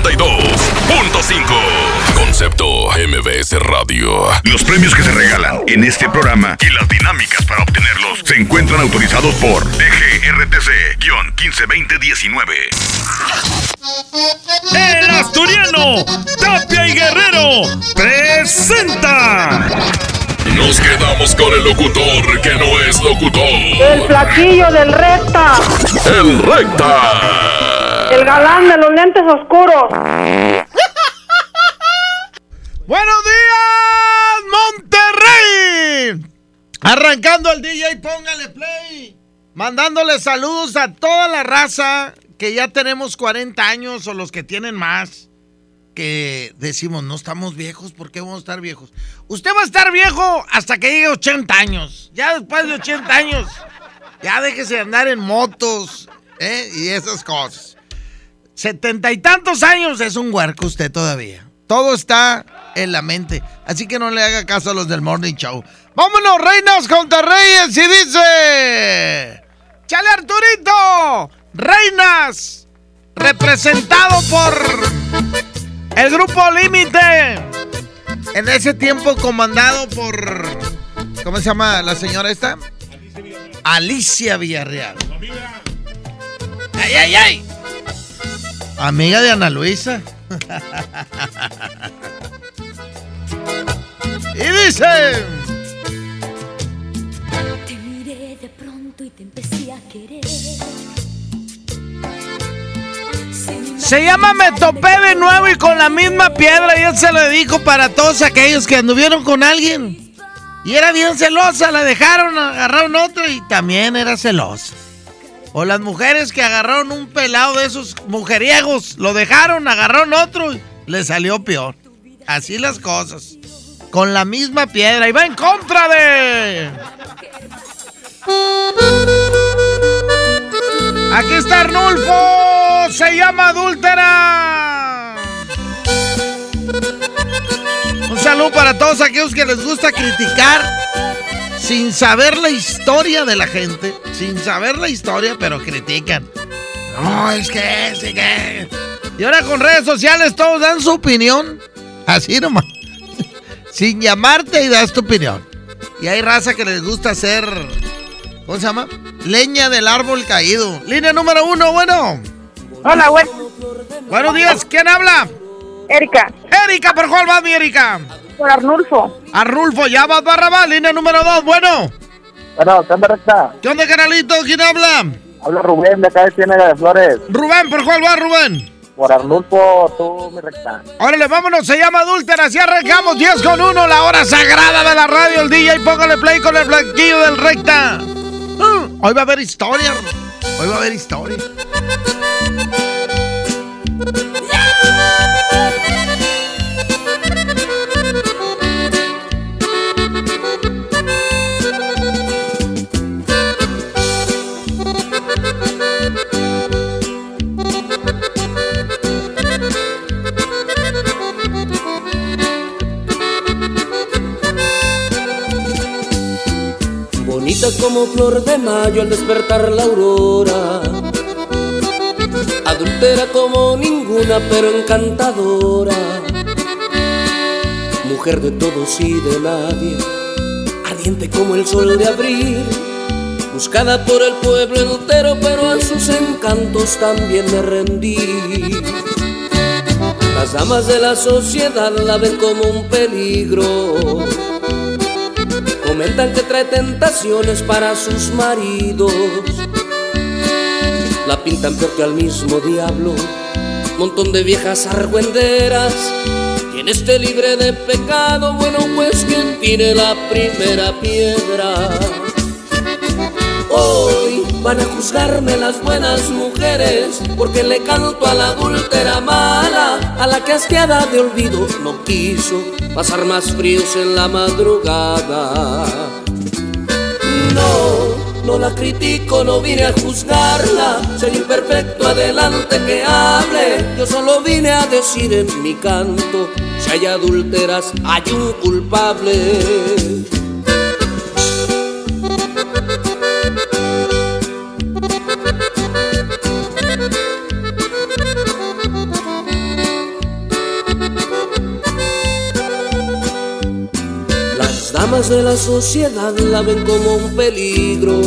92.5. Concepto MBS Radio. Los premios que se regalan en este programa y las dinámicas para obtenerlos se encuentran autorizados por DGRTC-152019. El asturiano Tapia y Guerrero presenta. Nos quedamos con el locutor que no es locutor. El flaquillo del recta. El recta. El galán de los lentes oscuros. ¡Buenos días, Monterrey! Arrancando el DJ, póngale play. Mandándole saludos a toda la raza que ya tenemos 40 años o los que tienen más. Que decimos, no estamos viejos, ¿por qué vamos a estar viejos? Usted va a estar viejo hasta que llegue 80 años. Ya después de 80 años, ya déjese de andar en motos ¿eh? y esas cosas. Setenta y tantos años es un huerco usted todavía. Todo está en la mente. Así que no le haga caso a los del Morning Show. Vámonos, reinas contra reyes. Y dice... ¡Chale Arturito! Reinas. Representado por el grupo Límite. En ese tiempo comandado por... ¿Cómo se llama la señora esta? Alicia Villarreal. ¡Ay, ay, ay! Amiga de Ana Luisa. y dice... Te miré de pronto y te empecé a querer. Se llama Me topé de nuevo y con la misma piedra. Y él se lo dijo para todos aquellos que anduvieron con alguien. Y era bien celosa, la dejaron, agarraron otro y también era celosa. O las mujeres que agarraron un pelado de esos mujeriegos, lo dejaron, agarraron otro y le salió peor. Así las cosas. Con la misma piedra. Y va en contra de... Aquí está Arnulfo. Se llama Adúltera. Un saludo para todos aquellos que les gusta criticar sin saber la historia de la gente. Sin saber la historia, pero critican. No, es que, es que. Y ahora con redes sociales todos dan su opinión. Así nomás. Sin llamarte y das tu opinión. Y hay raza que les gusta hacer. ¿Cómo se llama? Leña del árbol caído. Línea número uno, bueno. Hola, güey. Buenos días, ¿quién habla? Erika. Erika, ¿por cuál vas, mi Erika? Por Arnulfo. Arnulfo, ya vas, Barrabás, línea número dos, bueno. Bueno, ¿qué onda, recta? ¿Qué onda, canalito? ¿Quién habla? Habla Rubén de acá de Ciénaga de Flores. Rubén, ¿por cuál vas, Rubén? Por Arnulfo, tú, mi recta. Órale, vámonos, se llama Adúltera, así arrancamos 10 con 1, la hora sagrada de la radio, el DJ, póngale play con el blanquillo del recta. Mm, hoy va a haber historia, hoy va a haber historia. Flor de mayo al despertar la aurora. Adultera como ninguna, pero encantadora. Mujer de todos y de nadie, ardiente como el sol de abril. Buscada por el pueblo entero, pero a sus encantos también me rendí. Las damas de la sociedad la ven como un peligro. Comentan que trae tentaciones para sus maridos. La pintan peor que al mismo diablo. Montón de viejas argüenderas. Quien esté libre de pecado, bueno, pues quien tire la primera piedra. Hoy van a juzgarme las buenas mujeres porque le canto a la adúltera mala, a la que asqueada de olvido no quiso pasar más fríos en la madrugada. No, no la critico, no vine a juzgarla, soy imperfecto, adelante que hable, yo solo vine a decir en mi canto, si hay adúlteras hay un culpable. De la sociedad la ven como un peligro.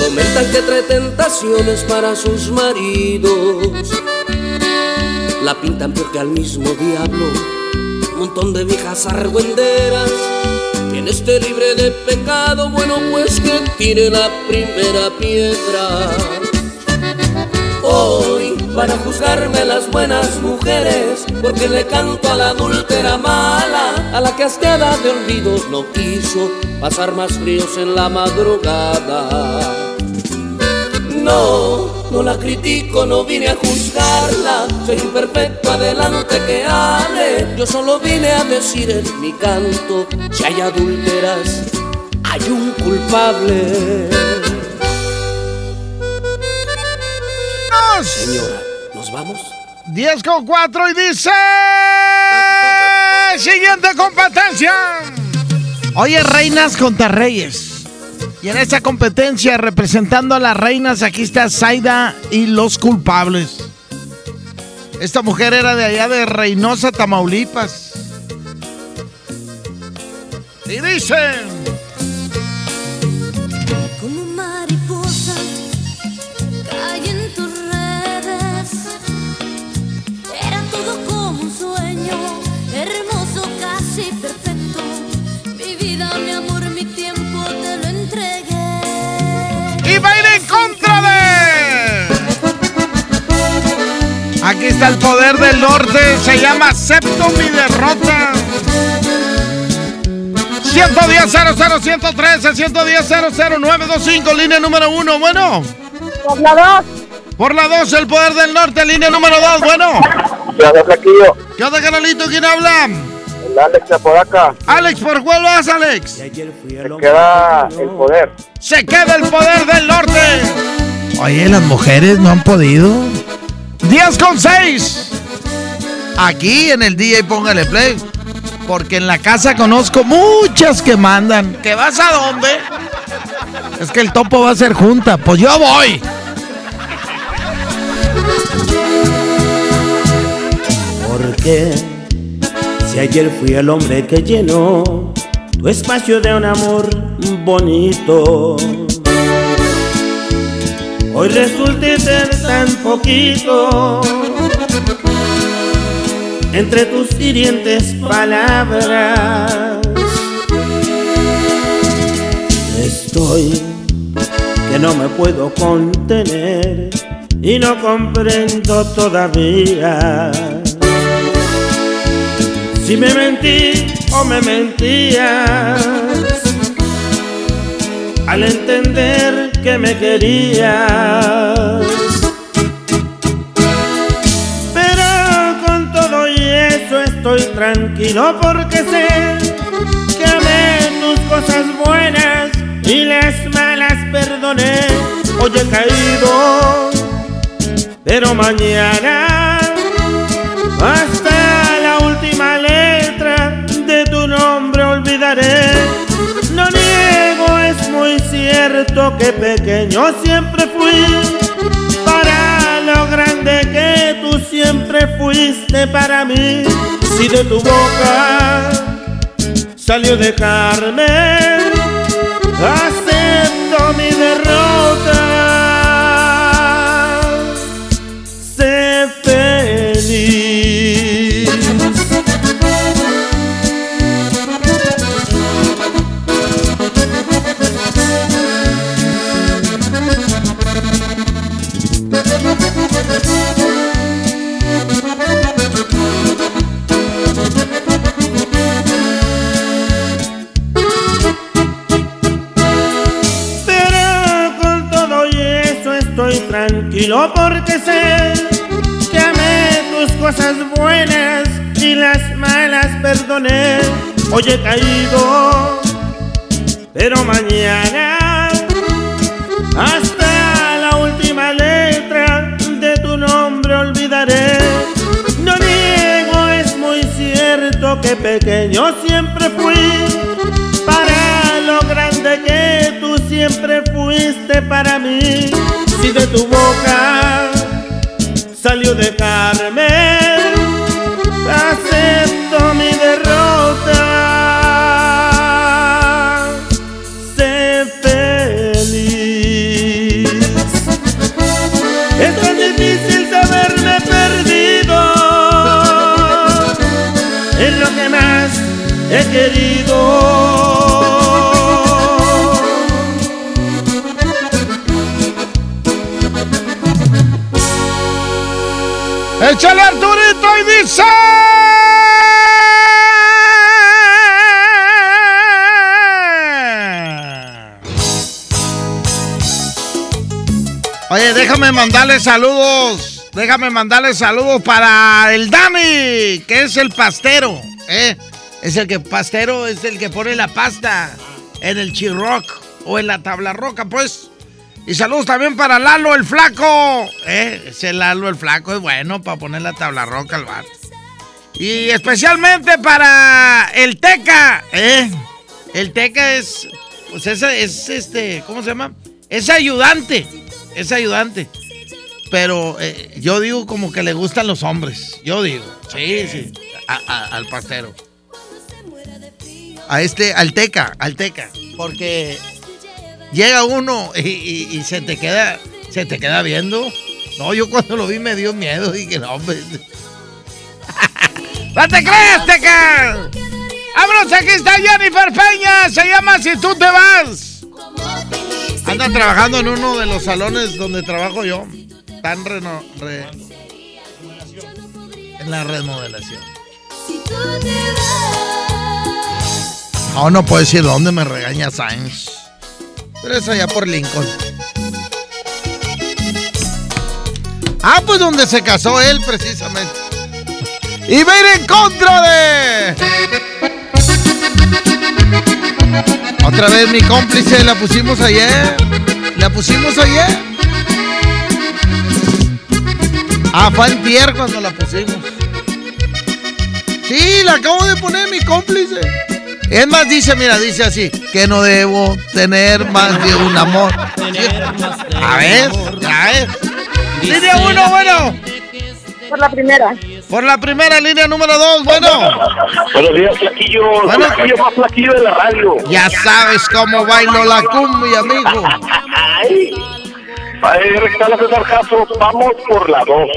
Comentan que trae tentaciones para sus maridos. La pintan peor que al mismo diablo. Un montón de viejas argüenderas. Quien esté libre de pecado, bueno, pues que tire la primera piedra. Hoy van a juzgarme las buenas mujeres porque le canto a la adúltera mala, a la que hasta de olvido no quiso pasar más fríos en la madrugada. No, no la critico, no vine a juzgarla, soy imperfecto, adelante que hable. Yo solo vine a decir en mi canto, si hay adúlteras, hay un culpable. Señora, ¿nos vamos? 10 con 4 y dice... Siguiente competencia. Oye, reinas contra reyes. Y en esta competencia, representando a las reinas, aquí está Zaida y los culpables. Esta mujer era de allá de Reynosa, Tamaulipas. Y dicen... Aquí está el poder del norte, se llama Acepto mi derrota. 110 00 113 110 00925 línea número 1, bueno. Por la dos. Por la 2, el poder del norte, línea número 2, bueno. Ya de Flaquillo, ¿Qué onda, canalito? ¿Quién habla? el Alex de Apodaca, Alex, ¿por cuál vas, Alex? se queda el poder. Se queda el poder del norte. Oye, las mujeres no han podido. 10 con 6. Aquí en el DJ Póngale Play. Porque en la casa conozco muchas que mandan. ¿Que vas a dónde? Es que el topo va a ser junta. Pues yo voy. Porque si ayer fui el hombre que llenó tu espacio de un amor bonito, hoy resulte ser tan poquito entre tus hirientes palabras. Estoy que no me puedo contener y no comprendo todavía si me mentí o me mentías al entender que me querías. Pero con todo y eso estoy tranquilo porque sé que amé tus cosas buenas y las malas perdoné. Hoy he caído, pero mañana hasta la última letra de tu nombre olvidaré. Cierto que pequeño siempre fui para lo grande que tú siempre fuiste para mí. Si de tu boca salió dejarme, acepto porque sé que amé tus cosas buenas y las malas perdoné. Hoy he caído, pero mañana hasta la última letra de tu nombre olvidaré. No niego, es muy cierto que pequeño siempre fui para lo grande que tú siempre fuiste para mí. Si de tu boca salió dejarme, ¡Échale Arturito y dice! Oye, déjame mandarle saludos. Déjame mandarle saludos para el Dani, que es el pastero. ¿eh? Es el que pastero, es el que pone la pasta en el chirroc o en la tabla roca, pues. Y saludos también para Lalo el Flaco. ¿eh? Ese Lalo el Flaco es bueno para poner la tabla roca al bar. Y especialmente para el Teca. ¿eh? El Teca es, pues ese es este, ¿cómo se llama? Es ayudante. Es ayudante. Pero eh, yo digo como que le gustan los hombres. Yo digo. Sí, sí. A- a- al pastero. A este, al Teca, al Teca. Porque llega uno y, y- y se te queda, se te queda viendo. No, yo cuando lo vi me dio miedo. Dije, no, hombre. ¡No te creas, Teca! ¡Vámonos! Aquí está Jennifer Peña. Se llama Si tú te vas. Anda trabajando en uno de los salones donde trabajo yo. Tan reno, re- en la remodelación. No, no puedo decir dónde me regaña Sainz. Pero es allá por Lincoln. Ah, pues donde se casó él precisamente. Y va a ir en contra de... Otra vez mi cómplice, la pusimos ayer. La pusimos ayer. Ah, fue antier cuando la pusimos. Sí, la acabo de poner mi cómplice. Es más, dice, mira, dice así, que no debo tener más de un amor. A ver, a ver. Línea uno, bueno. Por la primera. Por la primera, línea número dos, bueno. Buenos días, flaquillo. Bueno. Flaquillo más flaquillo de la radio. Ya sabes cómo bailo la cumbia, amigo. Ay. Rectala César Caso. Vamos por la dos.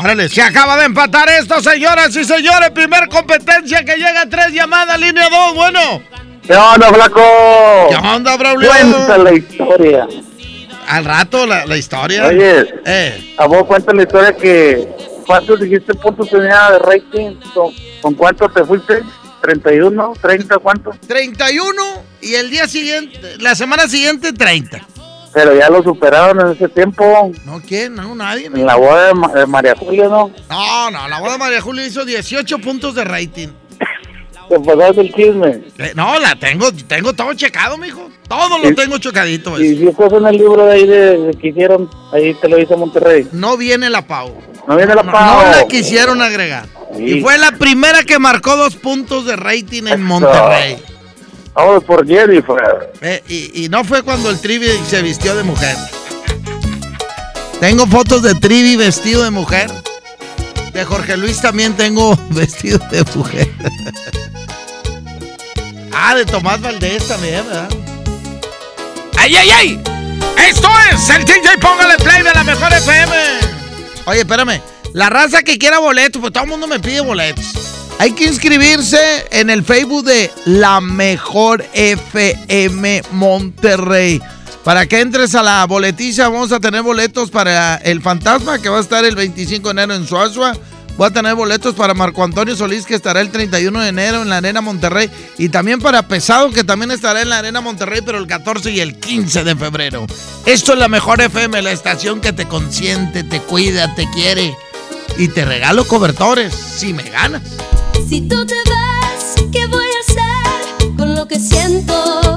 Órale, se acaba de empatar esto, señoras y señores. Primer competencia que llega a tres llamadas, línea dos, bueno. ¿Qué onda, flaco? ¿Qué onda, Braulio? Cuenta la historia. Al rato la, la historia. Oye, Eh, a vos cuenta la historia que... ¿Cuántos dijiste puntos tenía de rating? ¿Con, con cuánto te fuiste? ¿31? ¿30? ¿Cuánto? 31 y el día siguiente, la semana siguiente, 30. Pero ya lo superaron en ese tiempo. ¿No quién? No, nadie. En la boda de, Ma- de María Julia, ¿no? No, no, la boda de María Julia hizo 18 puntos de rating. Te pasaste el chisme. Eh, no, la tengo, tengo todo checado, mijo. Todo lo tengo checadito. pues. Y si estás en el libro de ahí de, de que hicieron, ahí te lo hizo Monterrey. No viene la Pau. No viene la Pau. no la quisieron agregar. Sí. Y fue la primera que marcó dos puntos de rating en Monterrey. Vamos por Jennifer. Eh, y, y no fue cuando el Trivi se vistió de mujer. Tengo fotos de Trivi vestido de mujer. De Jorge Luis también tengo vestido de mujer. ah, de Tomás Valdés también, ¿verdad? ¡Ay, ay, ay! Esto es el DJ Póngale Play de la Mejor FM. Oye, espérame. La raza que quiera boletos, pues todo el mundo me pide boletos. Hay que inscribirse en el Facebook de La Mejor FM Monterrey. Para que entres a la boletiza, vamos a tener boletos para El Fantasma, que va a estar el 25 de enero en Suazua. Voy a tener boletos para Marco Antonio Solís, que estará el 31 de enero en la Arena Monterrey. Y también para Pesado, que también estará en la Arena Monterrey, pero el 14 y el 15 de febrero. Esto es la mejor FM, la estación que te consiente, te cuida, te quiere. Y te regalo cobertores si me ganas. Si tú te vas, ¿qué voy a hacer con lo que siento?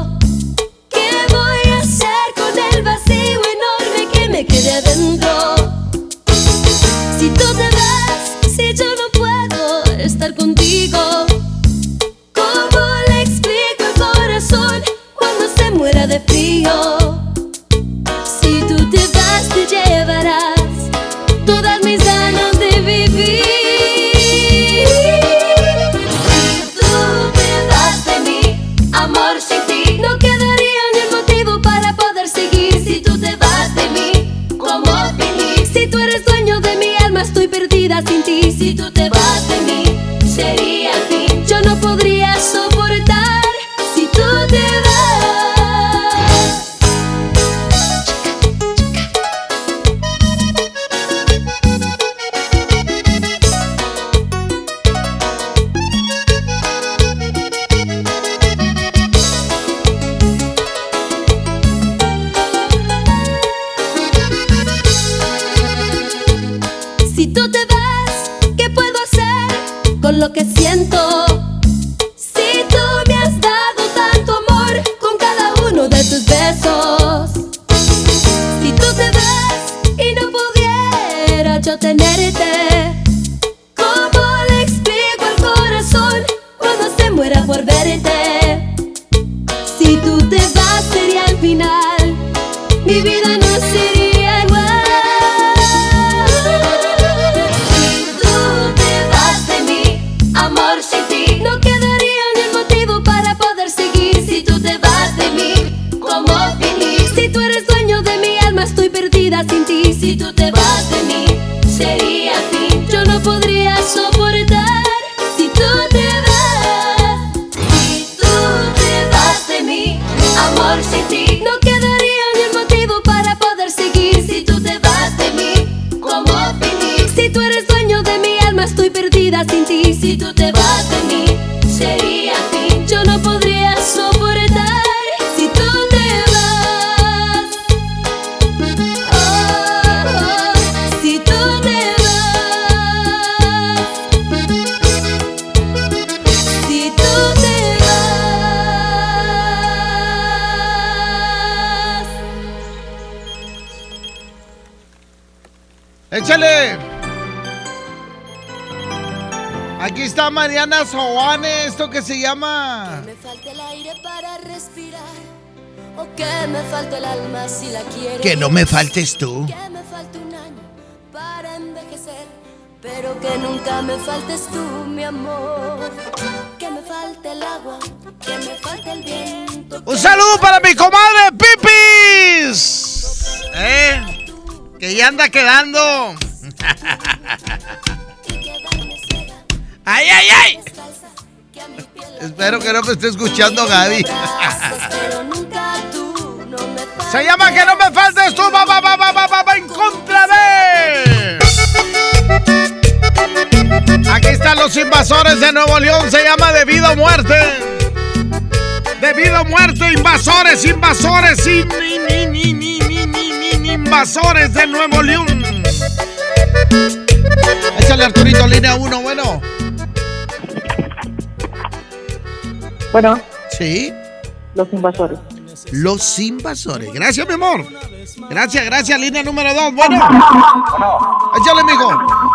Que no me faltes tú. Que me falta un año para envejecer. Pero que nunca me faltes tú, mi amor. Que me falte el agua. Que me falte el viento. Un saludo para mi comadre Pipis. ¿Eh? Que ya anda quedando. ¡Ay, ay, ay! Espero que no me esté escuchando Gaby. Muerto, invasores, invasores, in, in, in, invasores de Nuevo León. Échale Arturito, línea 1, bueno. Bueno. Sí. Los invasores. Los invasores. Gracias, mi amor. Gracias, gracias. Línea número 2. Bueno. Échale, amigo.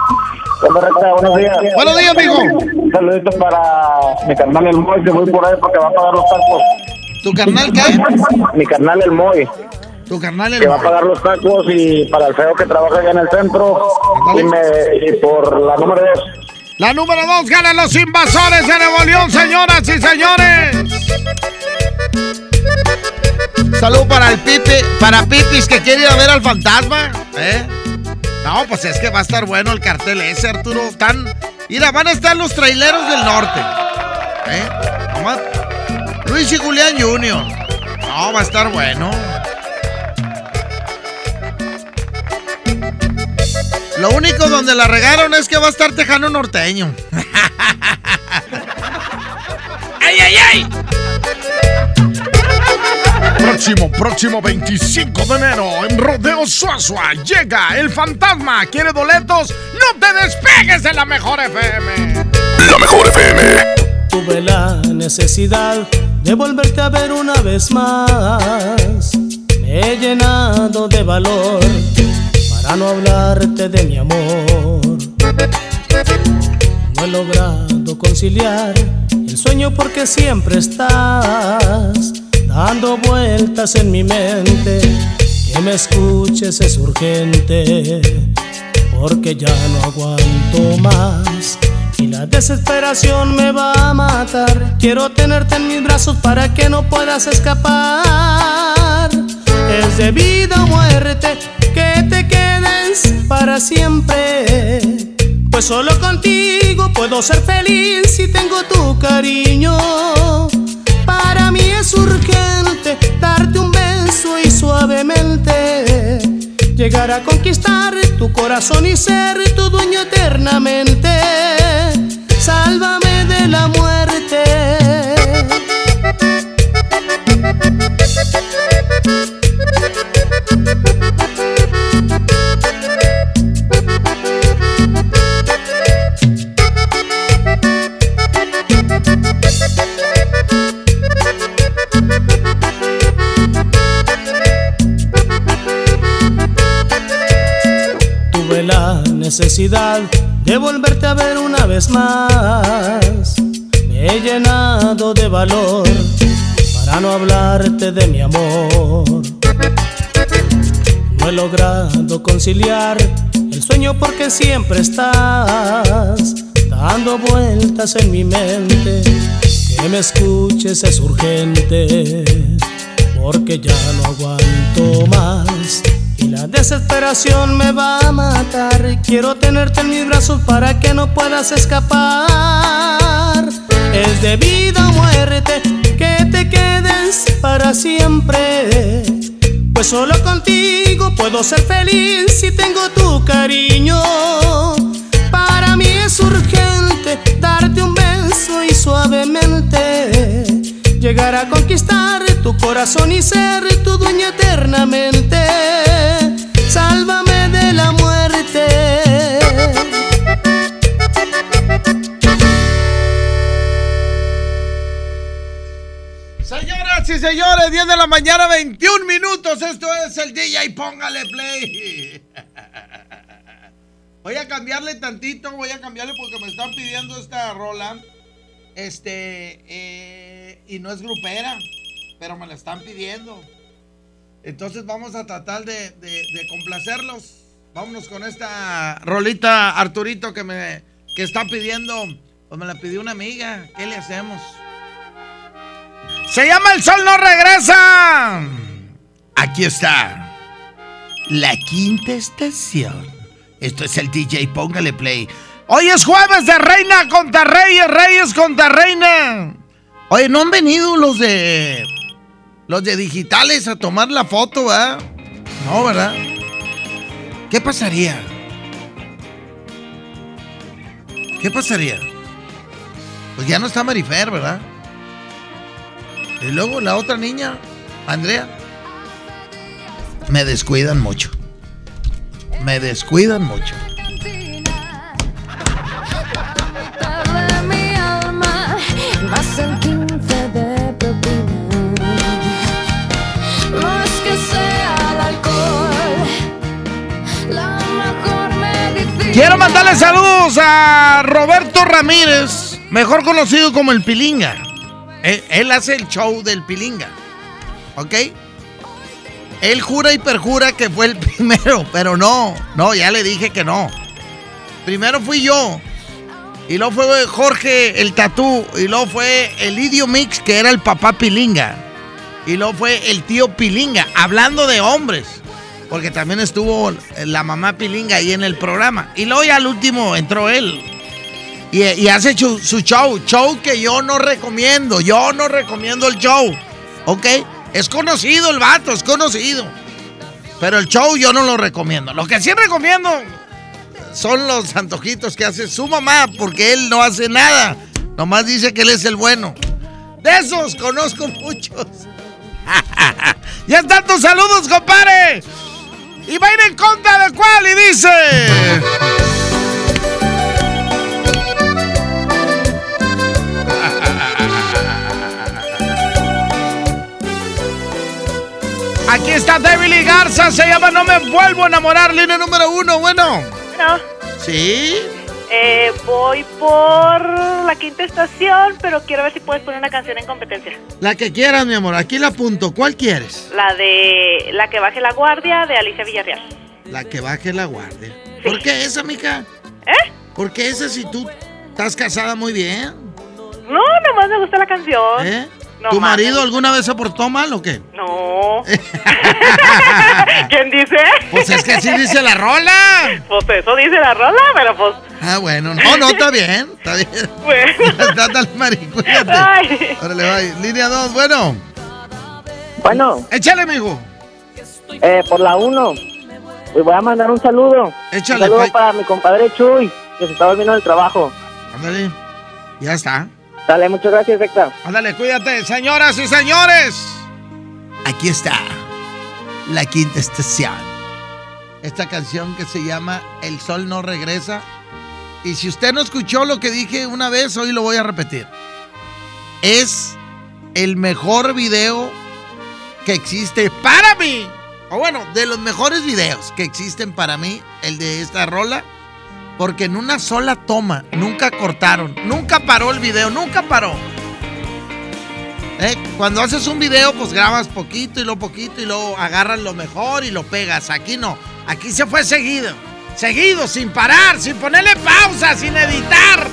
Buenos días. Buenos días, mijo. Un saludito para mi carnal el Moy, que voy por ahí porque va a pagar los tacos. ¿Tu carnal qué? Mi carnal el Moy, Tu carnal el que va a pagar los tacos y para el feo que trabaja allá en el centro. Y, me, y por la número dos. La número 2 gana los invasores de Nuevo León, señoras y señores. Salud para el Pipi, para Pipis que quiere ir a ver al fantasma. ¿eh? No, pues es que va a estar bueno el cartel ese, Arturo. Tan... Mira, van a estar los traileros del norte. ¿eh? Nomás- Luis y Julián Jr. No, va a estar Lo único donde la regaron es que va a estar tejano norteño. ¡Ay, ay, ay! Próximo, próximo 25 de enero en Rodeo Suazua llega el fantasma. ¿Quiere boletos? No te despegues de la mejor FM. La mejor FM. Tuve la necesidad de volverte a ver una vez más. Me he llenado de valor para no hablarte de mi amor. No he logrado conciliar el sueño porque siempre estás dando vueltas en mi mente. Que me escuches es urgente, porque ya no aguanto más. Y la desesperación me va a matar. Quiero tenerte en mis brazos para que no puedas escapar. Es de vida o muerte que te quedes para siempre. Pues solo contigo puedo ser feliz si tengo tu cariño. Para mí es urgente darte un beso y suavemente llegar a conquistar tu corazón y ser tu dueño eternamente. Sálvame de la muerte. Necesidad de volverte a ver una vez más. Me he llenado de valor para no hablarte de mi amor. No he logrado conciliar el sueño porque siempre estás dando vueltas en mi mente. Que me escuches es urgente porque ya no aguanto más. Desesperación me va a matar. Quiero tenerte en mis brazos para que no puedas escapar. Es de vida o muerte que te quedes para siempre. Pues solo contigo puedo ser feliz si tengo tu cariño. Para mí es urgente darte un beso y suavemente llegar a conquistar tu corazón y ser tu dueña eternamente. Sálvame de la muerte. Señoras y señores, 10 de la mañana, 21 minutos. Esto es el DJ. Póngale play. Voy a cambiarle tantito, voy a cambiarle porque me están pidiendo esta rola. Este, eh, y no es grupera, pero me la están pidiendo. Entonces vamos a tratar de, complacerlos. Vámonos con esta rolita, Arturito, que me que está pidiendo. Pues me la pidió una amiga. ¿Qué le hacemos? Se llama El Sol No Regresa. Aquí está. La quinta estación. Esto es el DJ, póngale play. Hoy es jueves de Reina contra Reyes, Reyes contra Reina. Oye, no han venido los de. Los de digitales a tomar la foto, ¿verdad? No, ¿verdad? ¿Qué pasaría? ¿Qué pasaría? Pues ya no está Marifer, ¿verdad? Y luego la otra niña, Andrea. Me descuidan mucho. Me descuidan mucho. más Quiero mandarle saludos a Roberto Ramírez, mejor conocido como el Pilinga. Él, hace el show del Pilinga. ¿Ok? Él jura y perjura que fue el primero, pero no, no, ya le dije que no. Primero fui yo. Y luego fue Jorge el Tatú. Y luego fue el Idio Mix, que era el papá Pilinga. Y luego fue el tío Pilinga, hablando de hombres. Porque también estuvo la mamá Pilinga ahí en el programa. Y luego ya al último entró él. Y, y hace su, su show. Show que yo no recomiendo. Yo no recomiendo el show. ¿Ok? Es conocido el vato, es conocido. Pero el show yo no lo recomiendo. Lo que sí recomiendo, son los antojitos que hace su mamá, porque él no hace nada. Nomás dice que él es el bueno. De esos conozco muchos. ya están tus saludos, compadre. Y va a ir en contra de cuál y dice. Aquí está David Garza, se llama No me vuelvo a enamorar, línea número uno, bueno. Bueno, ¿Sí? Eh, voy por la quinta estación, pero quiero ver si puedes poner una canción en competencia. La que quieras, mi amor, aquí la apunto. ¿Cuál quieres? La de La que baje la guardia de Alicia Villarreal. La que baje la guardia. ¿Por qué esa, mica? ¿Eh? ¿Por qué esa si tú estás casada muy bien? No, nomás me gusta la canción. ¿Eh? No ¿Tu mames. marido alguna vez se portó mal o qué? No. ¿Quién dice? Pues es que así dice la rola. Pues eso dice la rola, pero pues. Ah, bueno, no, no, está bien, está bien. Bueno. Está tal cuídate. Ay. Órale, bye. Línea 2, bueno. Bueno. Échale, amigo. Eh, por la 1. Le voy a mandar un saludo. Échale, Un saludo pay. para mi compadre Chuy, que se está volviendo del trabajo. Ándale. Ya está. Dale, muchas gracias, Héctor. Ándale, cuídate, señoras y señores. Aquí está la quinta estación. Esta canción que se llama El sol no regresa. Y si usted no escuchó lo que dije una vez, hoy lo voy a repetir. Es el mejor video que existe para mí. O bueno, de los mejores videos que existen para mí, el de esta rola. Porque en una sola toma, nunca cortaron, nunca paró el video, nunca paró. ¿Eh? Cuando haces un video, pues grabas poquito y luego poquito y luego agarras lo mejor y lo pegas. Aquí no, aquí se fue seguido. Seguido, sin parar, sin ponerle pausa, sin editar.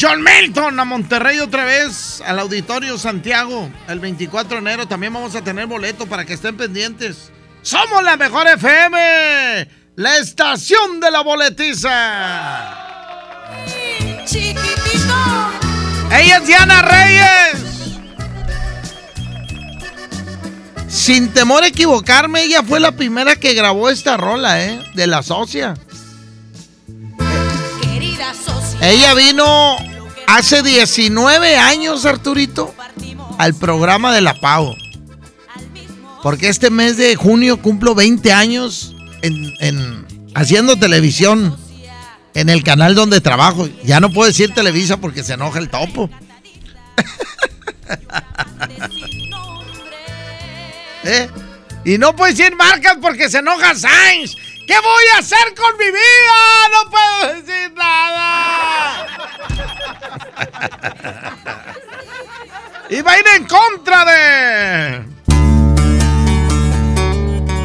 John Milton a Monterrey otra vez, al Auditorio Santiago, el 24 de enero. También vamos a tener boletos para que estén pendientes. Somos la mejor FM, la estación de la boletiza. Chiquitito. Ella es Diana Reyes. Sin temor a equivocarme, ella fue la primera que grabó esta rola, ¿eh? De la socia. Querida socia. Ella vino hace 19 años, Arturito, al programa de La Pau. Porque este mes de junio cumplo 20 años en, en- haciendo televisión en el canal donde trabajo. Ya no puedo decir Televisa porque se enoja el topo. ¿Eh? Y no puedo decir marcas porque se enoja Sainz. ¿Qué voy a hacer con mi vida? No puedo decir nada. y va a ir en contra de.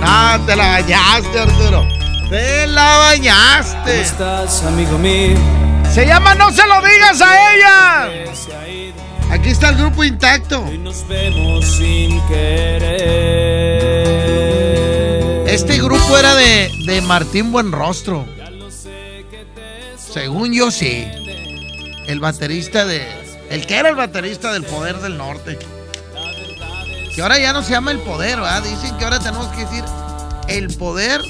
Ah, te la bañaste, Arturo. Te la bañaste. estás, amigo mío? Se llama No se lo digas a ella. Aquí está el grupo intacto. Nos vemos sin querer. Este grupo era de, de Martín Buenrostro. Según yo sí. El baterista de. El que era el baterista del Poder del Norte. Que ahora ya no se llama el poder, ¿verdad? Dicen que ahora tenemos que decir el poder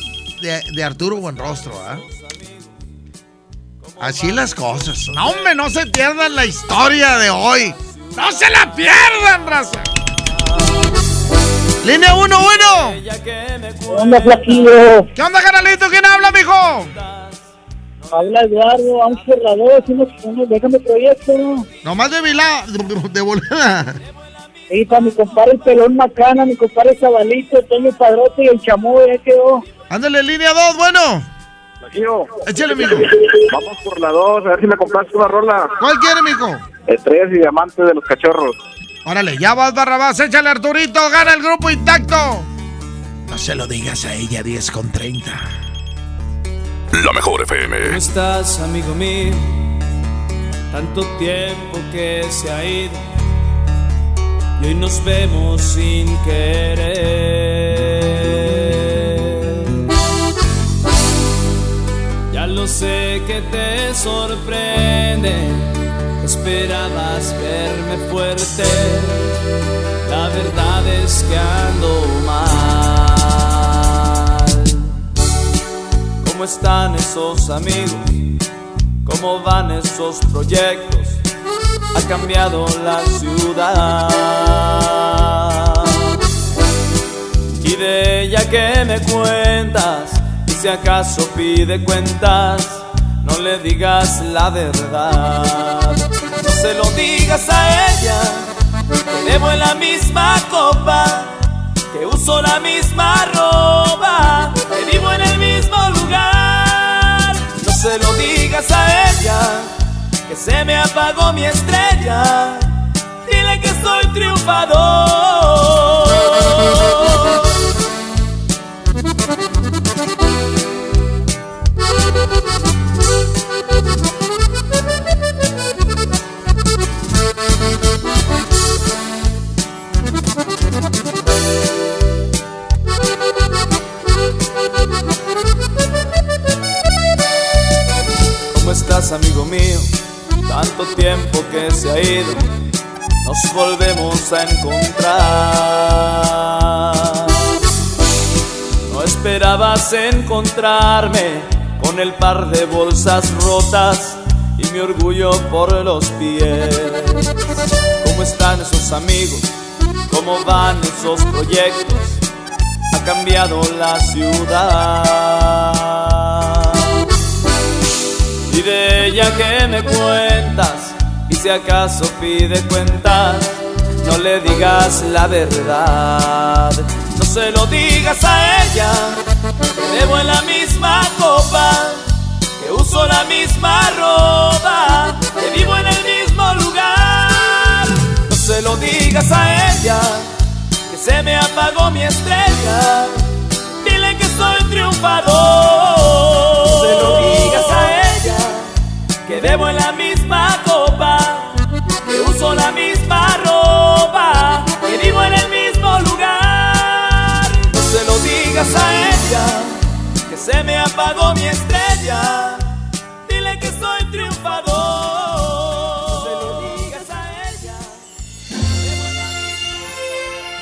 de, de Arturo Buenrostro, ¿verdad? Así las cosas. No, hombre, no se pierdan la historia de hoy. ¡No se la pierdan, raza! Línea 1, 1. ¿Qué onda, flaquillo? ¿Qué onda, canalito? ¿Quién habla, mijo? Habla Eduardo, a un cerrador, unos, unos, déjame proyecto. Nomás de vilá, de volada. Y para mi compadre el pelón macana, mi compadre Zabalito, Toño Padrote y el chamoy, ya quedó. Ándale, línea 2, bueno. Flaquillo. Échale, mijo. Vamos por la 2, a ver si me compraste una rola. ¿Cuál quiere, mijo? Estrellas y diamantes de los cachorros. Órale, ya vas, Barrabás. Échale, Arturito. Gana el grupo intacto. No se lo digas a ella, 10 con 30. La mejor FM. ¿Cómo estás, amigo mío? Tanto tiempo que se ha ido y hoy nos vemos sin querer. Ya lo sé que te sorprende, esperabas verme fuerte. La verdad es que ando mal. ¿Cómo están esos amigos? ¿Cómo van esos proyectos? Ha cambiado la ciudad. Y de ella que me cuentas, y si acaso pide cuentas, no le digas la verdad. No se lo digas a ella, que bebo en la misma copa, que uso la misma ropa, que vivo en el mismo lugar. No se lo digas a ella, que se me apagó mi estrella. Dile que soy triunfador. ¿Cómo estás, amigo mío? Tanto tiempo que se ha ido, nos volvemos a encontrar. No esperabas encontrarme con el par de bolsas rotas y mi orgullo por los pies. ¿Cómo están esos amigos? ¿Cómo van esos proyectos? Ha cambiado la ciudad. De ella que me cuentas, y si acaso pide cuentas, no le digas la verdad. No se lo digas a ella, que bebo en la misma copa, que uso la misma ropa, que vivo en el mismo lugar. No se lo digas a ella, que se me apagó mi estrella. Dile que soy triunfador. No se bebo en la misma copa, que uso la misma ropa, que vivo en el mismo lugar. No se lo digas a ella, que se me apagó mi estrella. Dile que soy triunfador. No se lo digas a ella.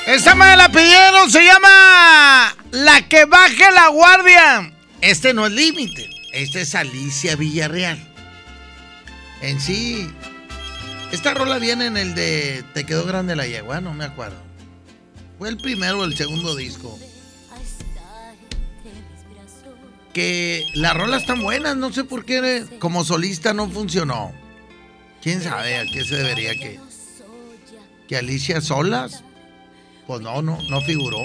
Esa me la pidieron, se llama La que baje la guardia. Este no es límite, este es Alicia Villarreal. En sí, esta rola viene en el de Te quedó grande la yegua, no me acuerdo. Fue el primero o el segundo disco. Que las rolas están buenas, no sé por qué como solista no funcionó. ¿Quién sabe a qué se debería que... Que Alicia solas? Pues no, no, no figuró.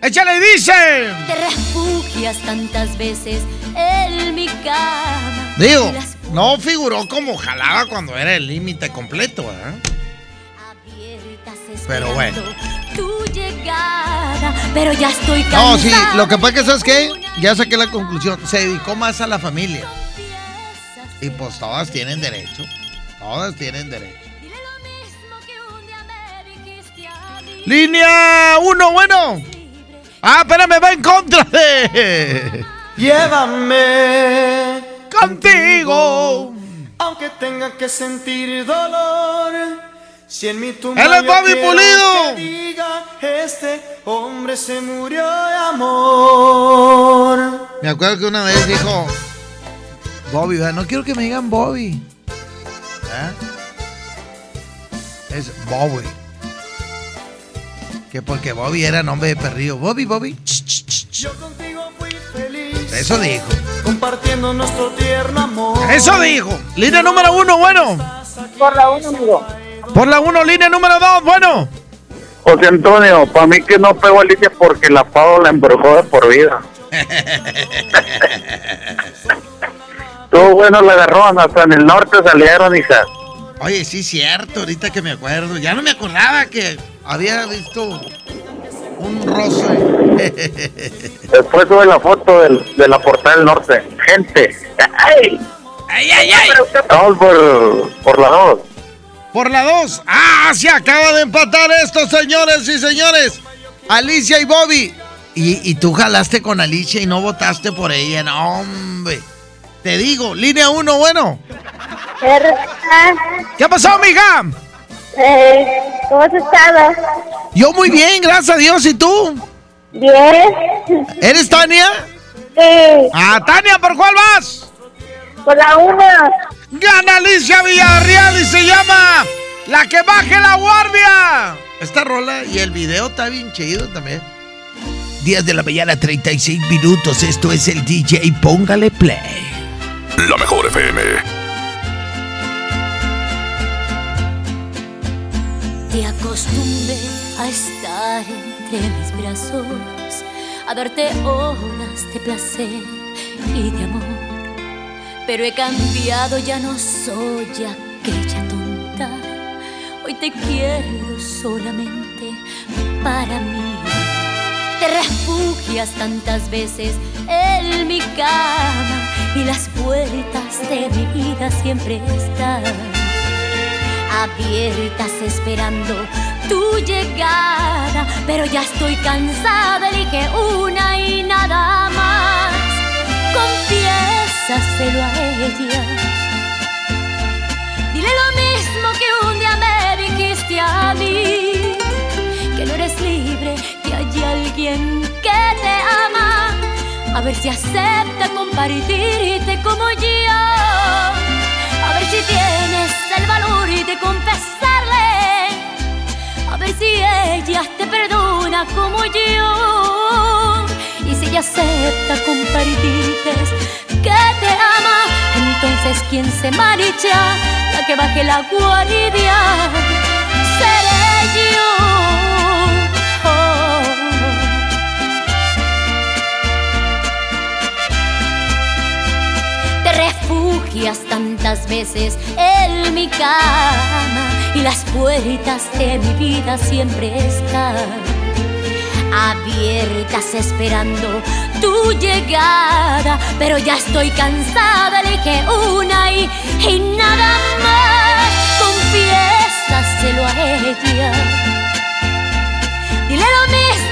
¡Échale, dice! Te refugias tantas veces en mi cama. Digo, no figuró como jalaba cuando era el límite completo, ¿verdad? Pero bueno. Tu llegada, pero ya estoy No, cansada. sí, lo que pasa es que, ¿sabes qué? Ya saqué la conclusión. Se dedicó más a la familia. Y pues todas tienen derecho. Todas tienen derecho. Línea 1, bueno. Ah, espérame, va en contra de. Llévame contigo. Aunque tenga que sentir dolor. Si en mi tumba ¡Él es Bobby Pulido! que diga, este hombre se murió de amor. Me acuerdo que una vez dijo Bobby, no quiero que me digan Bobby. ¿Eh? Es Bobby. Que porque Bobby era nombre de perrillo. Bobby, Bobby. Ch, ch, ch, ch. Yo contigo fui feliz. Eso dijo. Compartiendo nuestro tierno amor. Eso dijo. Línea número uno, bueno. Por la uno, amigo. Por la uno, línea número dos, bueno. José Antonio, para mí que no pegó a Alicia porque la Pau la embrujó de por vida. Estuvo bueno la agarrón, hasta en el norte salieron, hija. Oye, sí, cierto, ahorita que me acuerdo. Ya no me acordaba que había visto un roce. Después sube la foto del- de la portada del norte. Gente. ¡Ay! ¡Ay, ay, ay! Vamos por, por la dos. Por la 2. ¡Ah! Se acaba de empatar esto, señores y señores. Alicia y Bobby. Y, y tú jalaste con Alicia y no votaste por ella. No, hombre. Te digo, línea 1, bueno. ¿Qué ha pasado, mija? Eh, ¿Cómo has estado? Yo muy bien, gracias a Dios. ¿Y tú? Bien. ¿Eres Tania? Sí. Ah, Tania, ¿por cuál vas? Por la uno. Gana Alicia Villarreal y se llama La que baje la guardia. Esta rola y el video está bien chido también. 10 de la mañana, 36 minutos. Esto es el DJ. Póngale play. La mejor FM. Te acostumbré a estar entre mis brazos, a darte olas de placer y de amor. Pero he cambiado, ya no soy aquella tonta. Hoy te quiero solamente para mí. Te refugias tantas veces en mi cama y las puertas de mi vida siempre están abiertas esperando tu llegada, pero ya estoy cansada, elige una y nada más. Confiésaselo a ella. Dile lo mismo que un día me dijiste a mí, que no eres libre, que hay alguien que te ama. A ver si acepta compartirte como yo. A ver si tienes el valor de confesarle. A ver si ella te perdona como yo. Y si ella acepta compartirte que te ama, entonces quien se marcha, la que baje la guardia, seré yo. Refugias tantas veces en mi cama y las puertas de mi vida siempre están abiertas esperando tu llegada, pero ya estoy cansada, elige una y, nada más. Confiésaselo a ella. Dile lo mismo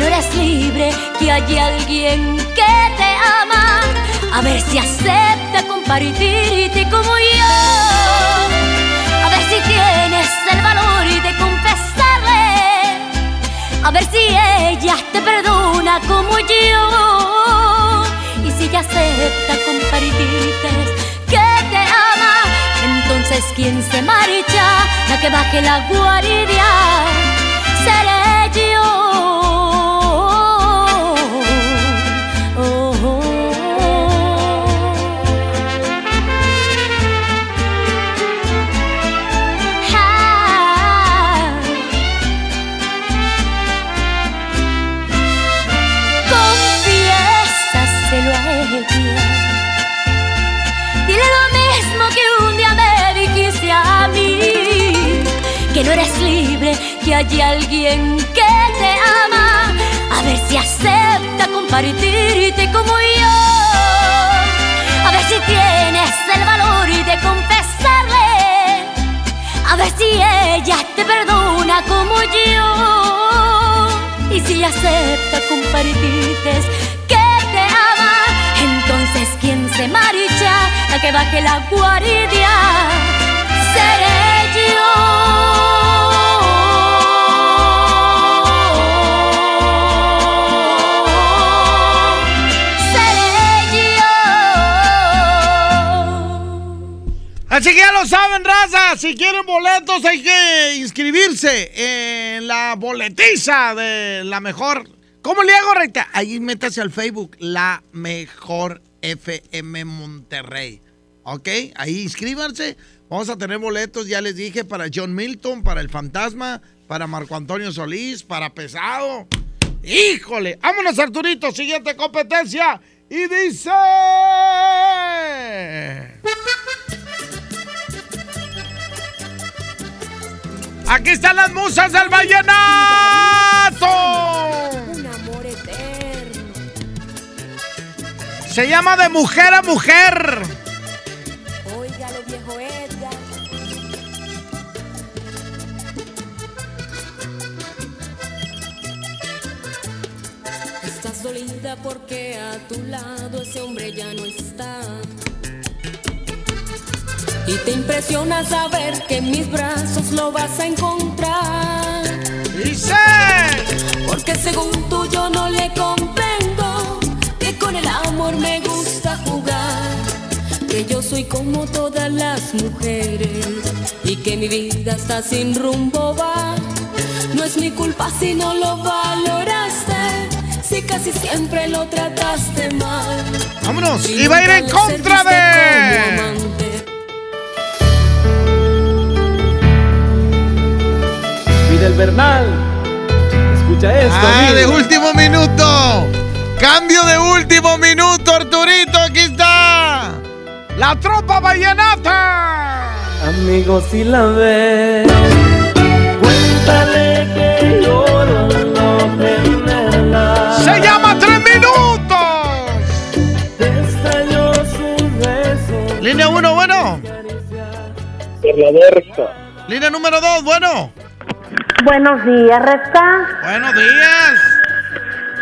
no eres libre, que hay alguien que te ama. A ver si acepta compartirte como yo. A ver si tienes el valor de confesarle. A ver si ella te perdona como yo. Y si ella acepta compartirte que te ama. Entonces, ¿quién se marcha? La que baje la guardia seré yo. Que hay alguien que te ama. A ver si acepta compartirte como yo. A ver si tienes el valor de confesarle. A ver si ella te perdona como yo. Y si acepta compartirte que te ama, entonces ¿quién se marcha? La que baje la guardia seré yo. Así que ya lo saben, raza. Si quieren boletos, hay que inscribirse en la boletiza de la mejor. ¿Cómo le hago, Recta? Ahí métase al Facebook, La Mejor FM Monterrey. ¿Ok? Ahí inscríbanse. Vamos a tener boletos, ya les dije, para John Milton, para El Fantasma, para Marco Antonio Solís, para Pesado. ¡Híjole! Vámonos, Arturito. Siguiente competencia. Y dice... Aquí están las musas del vallenato. Un amor eterno. Se llama de mujer a mujer. Óigalo, viejo Edgar. Estás dolida porque a tu lado ese hombre ya no está. Y te impresiona saber que en mis brazos lo vas a encontrar. Dice. Porque según tú yo no le comprendo que con el amor me gusta jugar. Que yo soy como todas las mujeres y que mi vida está sin rumbo va. No es mi culpa si no lo valoraste, si casi siempre lo trataste mal. Vámonos. Y va a ir en contra de. Fidel Bernal. Escucha esto. Ah, amigo. de último minuto. Cambio de último minuto, Arturito. Aquí está. La tropa vallenata. Amigo, si la ves, cuéntale que lloro no tenerla. Se llama Tres Minutos. Línea 1, bueno. Por la verga. Línea número 2, bueno. Buenos días, Recta. Buenos días.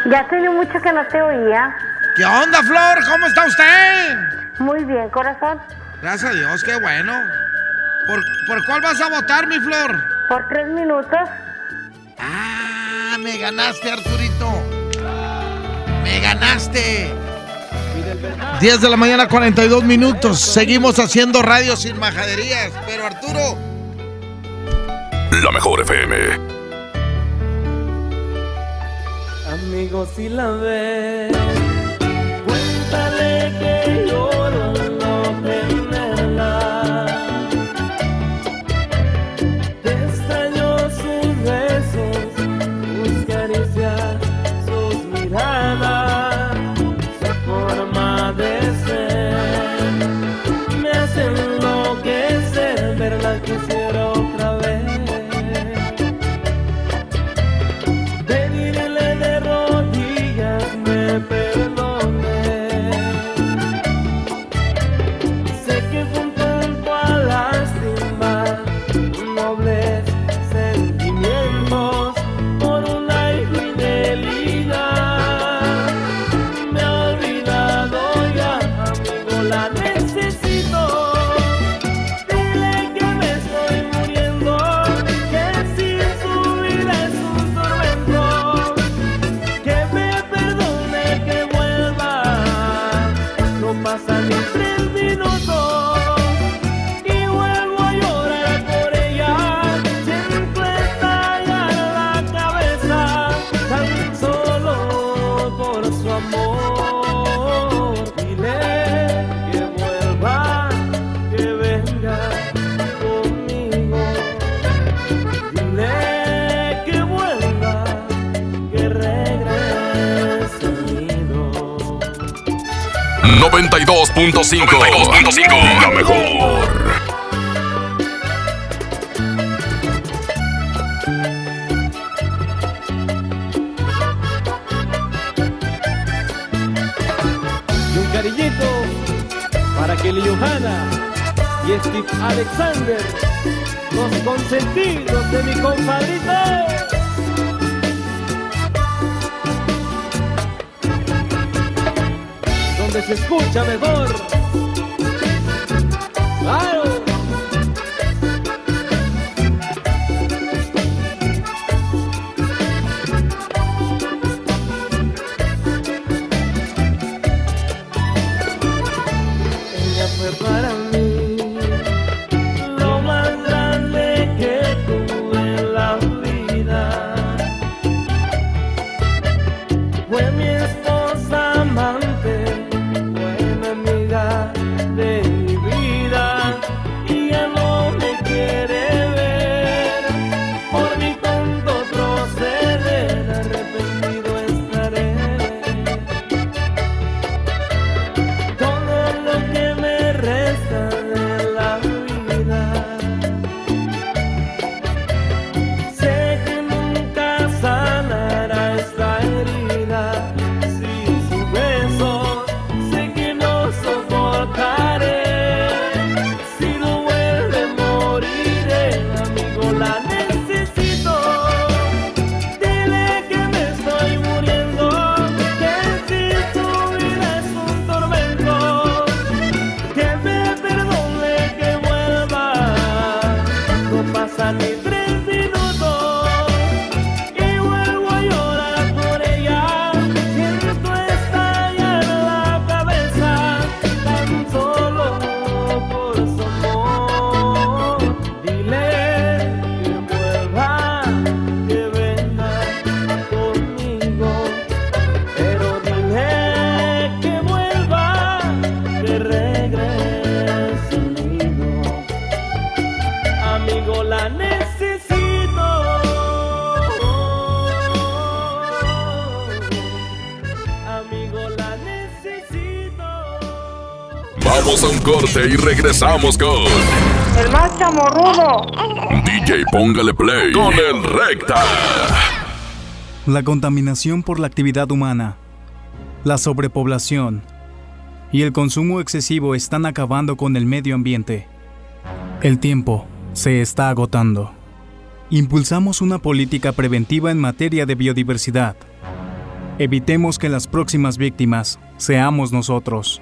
Ya tenía mucho que no te oía. ¿Qué onda, Flor? ¿Cómo está usted? Muy bien, corazón. Gracias a Dios, qué bueno. ¿Por, por cuál vas a votar, mi Flor? Por tres minutos. Ah, me ganaste, Arturito. Me ganaste. 10 de la mañana, 42 minutos. Seguimos haciendo radio sin majaderías. Pero Arturo, La mejor FM. Amigo, si la ves, 92.5. 92.5. La mejor. Y un cariñito para Kelly Johanna y Steve Alexander, los consentidos de mi compadrito. Se escucha mejor. Claro. Corte y regresamos con El más chamorrudo. DJ Póngale Play con el Recta. La contaminación por la actividad humana, la sobrepoblación y el consumo excesivo están acabando con el medio ambiente. El tiempo se está agotando. Impulsamos una política preventiva en materia de biodiversidad. Evitemos que las próximas víctimas seamos nosotros.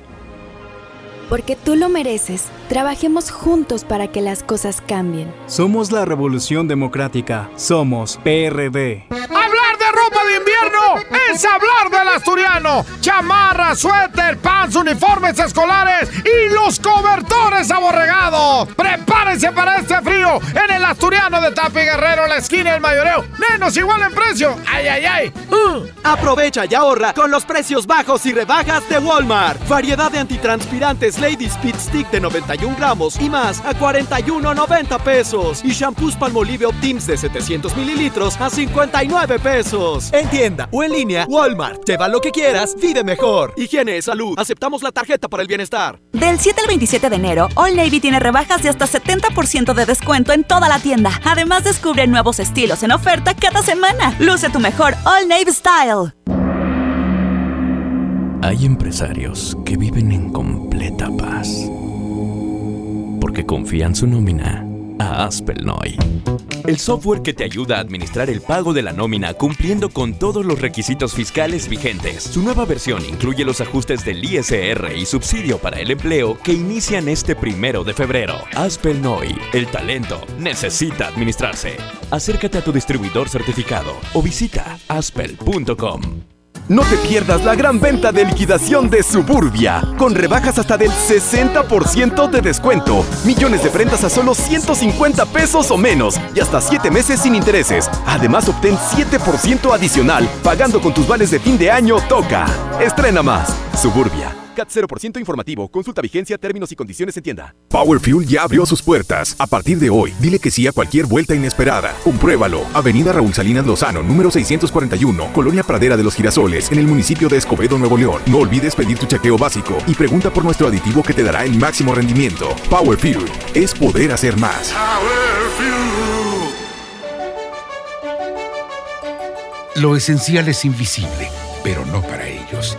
Porque tú lo mereces, trabajemos juntos para que las cosas cambien. Somos la Revolución Democrática. Somos PRD. Hablar de ropa de invierno es hablar del asturiano. Chamarra, suéter, pants, uniformes escolares y los cobertores aborregados. Prepárense para este frío en el asturiano de Tapi Guerrero, la esquina del mayoreo. Menos igual en precio. Ay, ay, ay. Aprovecha y ahorra con los precios bajos y rebajas de Walmart. Variedad de antitranspirantes Lady Speed Stick de 91 gramos y más a 41.90 pesos. Y shampoos Palmolive Optims de 700 mililitros a 59 pesos. En tienda o en línea, Walmart. Lleva lo que quieras, vive mejor. Higiene, salud. Aceptamos la tarjeta para el bienestar. Del 7 al 27 de enero, All Navy tiene rebajas de hasta 70% de descuento en toda la tienda. Además, descubre nuevos estilos en oferta cada semana. Luce tu mejor All Navy Style. Hay empresarios que viven en completa paz porque confían su nómina a Aspelnoy. El software que te ayuda a administrar el pago de la nómina cumpliendo con todos los requisitos fiscales vigentes. Su nueva versión incluye los ajustes del ISR y subsidio para el empleo que inician este primero de febrero. Aspelnoy, el talento necesita administrarse. Acércate a tu distribuidor certificado o visita aspel.com. No te pierdas la gran venta de liquidación de Suburbia, con rebajas hasta del 60% de descuento, millones de prendas a solo 150 pesos o menos y hasta 7 meses sin intereses. Además, obtén 7% adicional pagando con tus vales de fin de año Toca. Estrena más. Suburbia. CAT 0% informativo. Consulta vigencia, términos y condiciones en tienda. Power Fuel ya abrió sus puertas. A partir de hoy, dile que sí a cualquier vuelta inesperada. Compruébalo. Avenida Raúl Salinas Lozano, número 641, Colonia Pradera de los Girasoles, en el municipio de Escobedo, Nuevo León. No olvides pedir tu chequeo básico y pregunta por nuestro aditivo que te dará el máximo rendimiento. Power Fuel es poder hacer más. Lo esencial es invisible, pero no para ellos.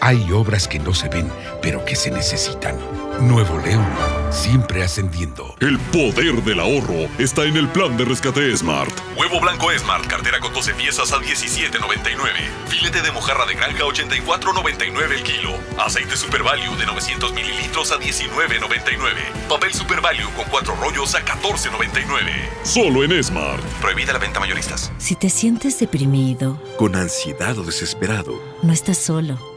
Hay obras que no se ven, pero que se necesitan. Nuevo León, siempre ascendiendo. El poder del ahorro está en el plan de rescate Smart. Huevo blanco Smart, cartera con 12 piezas a 17.99. Filete de mojarra de granja 84.99 el kilo. Aceite Super Value de 900 mililitros a 19.99. Papel Super Value con 4 rollos a 14.99. Solo en Smart. Prohibida la venta mayoristas. Si te sientes deprimido, con ansiedad o desesperado, no estás solo.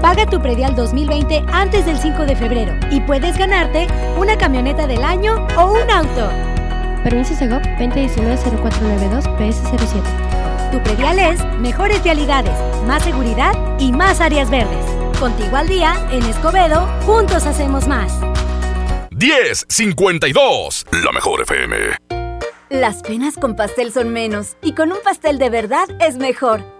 Paga tu predial 2020 antes del 5 de febrero y puedes ganarte una camioneta del año o un auto. Permiso Segov 2019-0492 PS07. Tu predial es mejores realidades, más seguridad y más áreas verdes. Contigo al día, en Escobedo, juntos hacemos más. 1052, la mejor FM. Las penas con pastel son menos y con un pastel de verdad es mejor.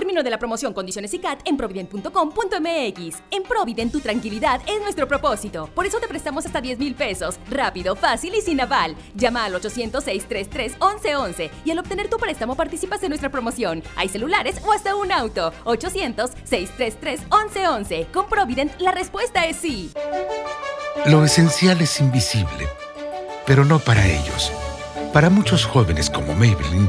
Término de la promoción, condiciones y CAT en provident.com.mx. En Provident tu tranquilidad es nuestro propósito. Por eso te prestamos hasta 10 mil pesos. Rápido, fácil y sin aval. Llama al 800-633-1111 y al obtener tu préstamo participas en nuestra promoción. Hay celulares o hasta un auto. 800-633-1111. Con Provident la respuesta es sí. Lo esencial es invisible, pero no para ellos. Para muchos jóvenes como Maybelline,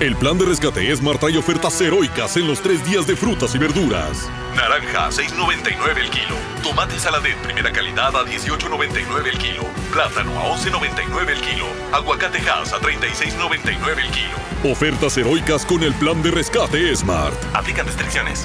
El plan de rescate Smart trae ofertas heroicas en los tres días de frutas y verduras. Naranja, 6.99 el kilo. Tomate saladet, primera calidad a 18.99 el kilo. Plátano a 11.99 el kilo. Aguacate Hass a 36.99 el kilo. Ofertas heroicas con el plan de rescate Smart. Aplican restricciones.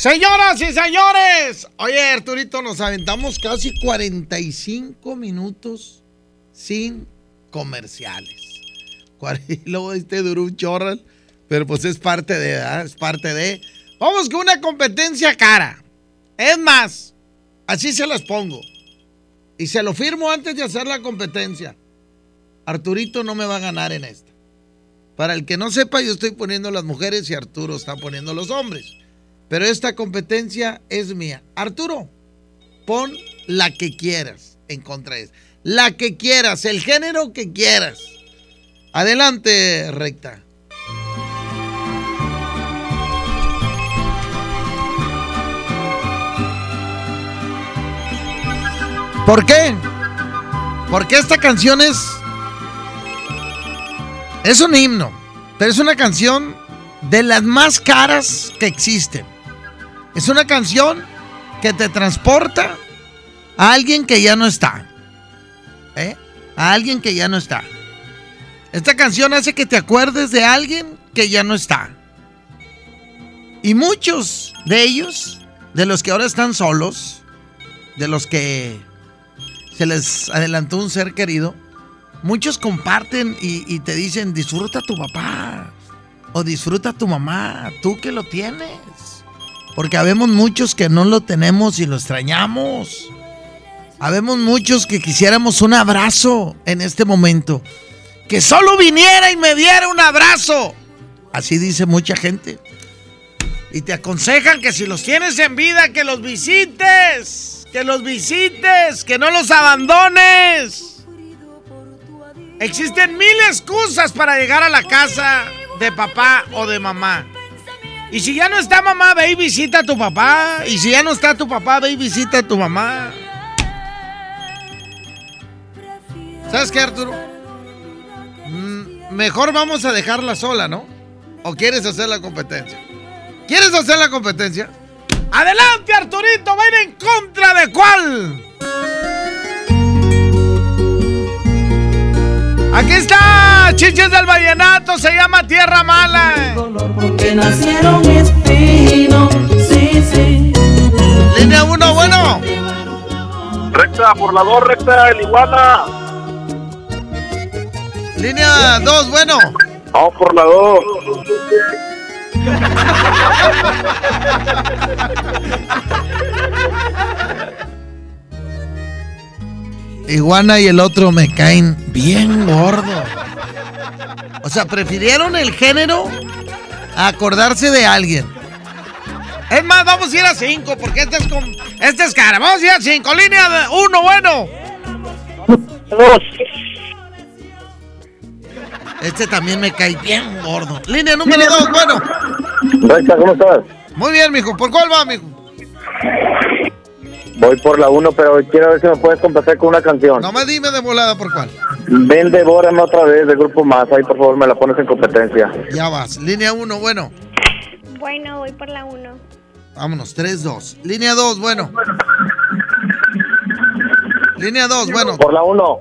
Señoras y señores, oye Arturito, nos aventamos casi 45 minutos sin comerciales. Luego este duró un pero pues es parte de, ¿verdad? es parte de. Vamos con una competencia cara. Es más, así se las pongo. Y se lo firmo antes de hacer la competencia. Arturito no me va a ganar en esta. Para el que no sepa, yo estoy poniendo las mujeres y Arturo está poniendo los hombres. Pero esta competencia es mía. Arturo, pon la que quieras en contra de La que quieras, el género que quieras. Adelante, recta. ¿Por qué? Porque esta canción es. Es un himno, pero es una canción de las más caras que existen. Es una canción que te transporta a alguien que ya no está. ¿Eh? A alguien que ya no está. Esta canción hace que te acuerdes de alguien que ya no está. Y muchos de ellos, de los que ahora están solos, de los que se les adelantó un ser querido, muchos comparten y, te dicen, disfruta tu papá o disfruta tu mamá, tú que lo tienes. Porque habemos muchos que no lo tenemos y lo extrañamos. Habemos muchos que quisiéramos un abrazo en este momento. Que solo viniera y me diera un abrazo. Así dice mucha gente. Y te aconsejan que si los tienes en vida, que los visites. Que los visites, que no los abandones. Existen mil excusas para llegar a la casa de papá o de mamá. Y si ya no está mamá, ve y visita a tu papá. Y si ya no está tu papá, ve y visita a tu mamá. ¿Sabes qué, Arturo? Mm, mejor vamos a dejarla sola, ¿no? ¿O quieres hacer la competencia? ¿Quieres hacer la competencia? ¡Adelante, Arturito! ¡Va a ir en contra de cuál! Aquí está, Chiches del Vallenato, se llama Tierra Mala. Porque nacieron espinos, sí, sí. Línea 1, bueno. Recta, por la 2, recta, el iguana. Línea 2, bueno. Vamos por la 2. Iguana y el otro me caen bien gordo. O sea, prefirieron el género a acordarse de alguien. Es más, vamos a ir a 5 porque este es, con, este es cara. Vamos a ir a 5. Línea 1, bueno. Este también me cae bien gordo. Línea número 2, bueno. ¿cómo estás? Muy bien, mijo. ¿Por cuál va, mijo? Voy por la 1, pero quiero ver si me puedes complacer con una canción. No me dime de volada por cuál. Ven, devórame otra vez del grupo más. Ahí, por favor, me la pones en competencia. Ya vas. Línea 1, bueno. Bueno, voy por la 1. Vámonos, 3, 2. Línea 2, bueno. Línea 2, bueno. Por la 1.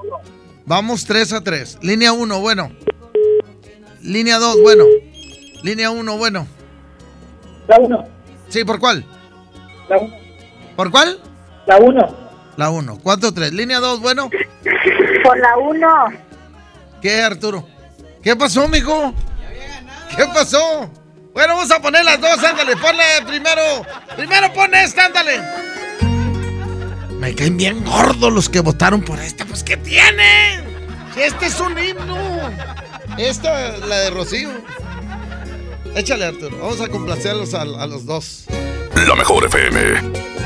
Vamos 3 a 3. Línea 1, bueno. Línea 2, bueno. Línea 1, bueno. La 1. Sí, ¿por cuál? La 1. ¿Por cuál? La 1. La 1. ¿Cuánto 3? Línea 2, bueno. Por la 1. ¿Qué, Arturo? ¿Qué pasó, mijo? ¿Qué pasó? Bueno, vamos a poner las dos, ándale, ponle primero. Primero pon esta, ándale. Me caen bien gordos los que votaron por esta, pues ¿qué tienen? Este es un himno. Esta, la de Rocío. Échale, Arturo. Vamos a complacerlos a, a los dos. La mejor FM.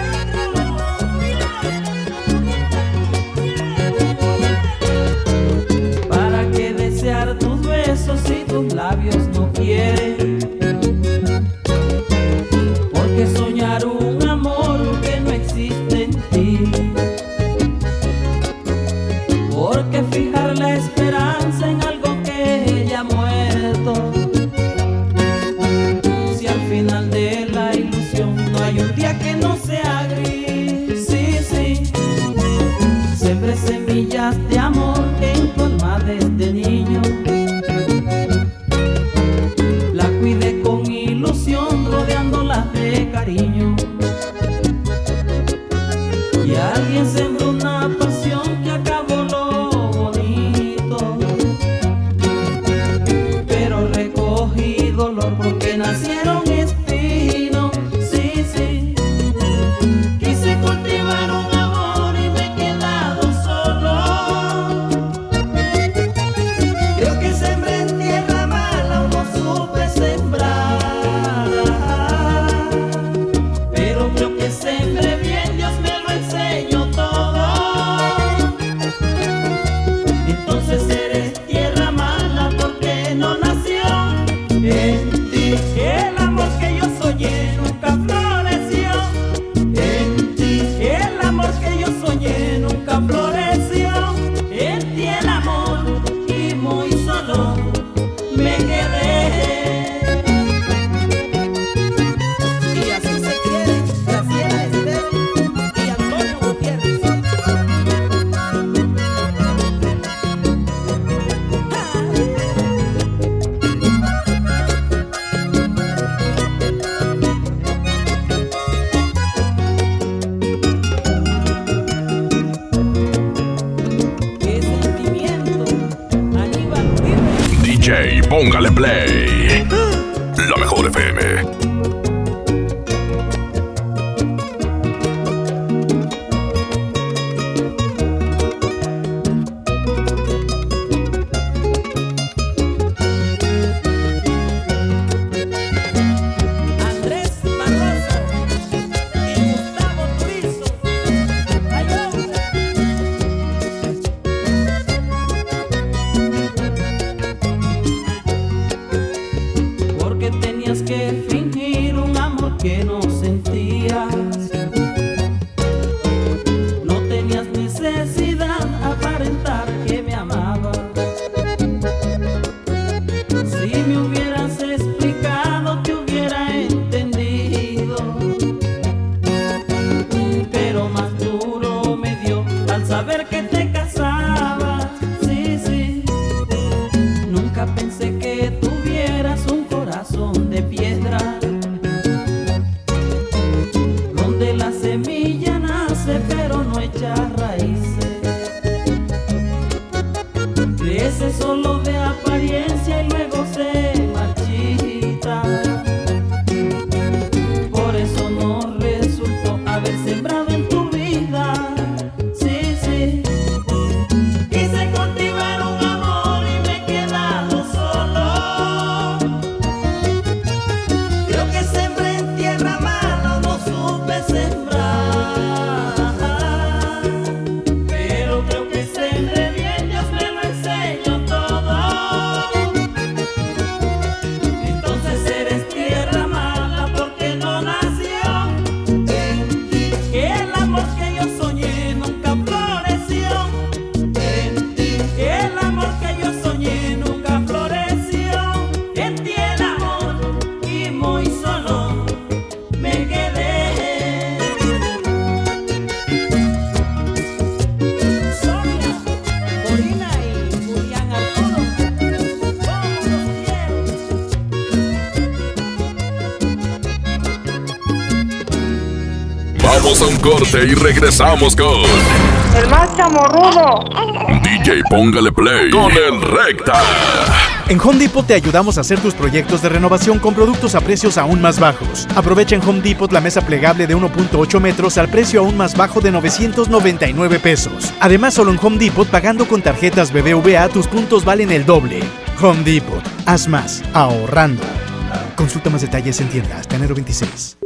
Corte y regresamos con El más chamorrudo. DJ Póngale Play con el Recta. En Home Depot te ayudamos a hacer tus proyectos de renovación con productos a precios aún más bajos. Aprovecha en Home Depot la mesa plegable de 1.8 metros al precio aún más bajo de 999 pesos. Además, solo en Home Depot, pagando con tarjetas BBVA, tus puntos valen el doble. Home Depot, haz más, ahorrando. Consulta más detalles en tienda hasta enero 26.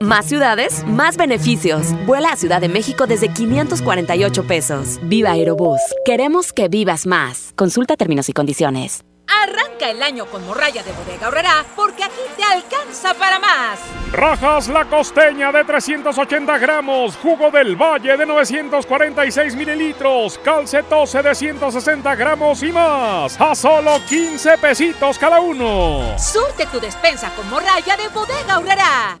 Más ciudades, más beneficios. Vuela a Ciudad de México desde 548 pesos. Viva Aerobús. Queremos que vivas más. Consulta términos y condiciones. Arranca el año con morralla de bodega horrera porque aquí te alcanza para más. Rajas la costeña de 380 gramos, jugo del valle de 946 mililitros, calcetose de 160 gramos y más. A solo 15 pesitos cada uno. Surte tu despensa con morralla de bodega horrera.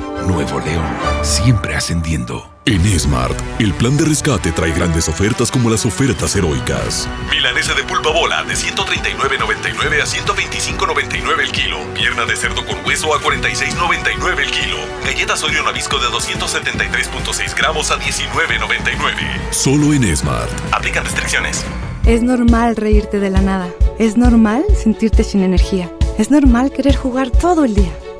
Nuevo León, siempre ascendiendo. En Smart, el plan de rescate trae grandes ofertas como las ofertas heroicas. Milanesa de pulpa bola de 139.99 a 125.99 el kilo. Pierna de cerdo con hueso a 46.99 el kilo. Galletas Oreo Nabisco de 273.6 gramos a 19.99. Solo en Smart. Aplican restricciones. Es normal reírte de la nada. Es normal sentirte sin energía. Es normal querer jugar todo el día.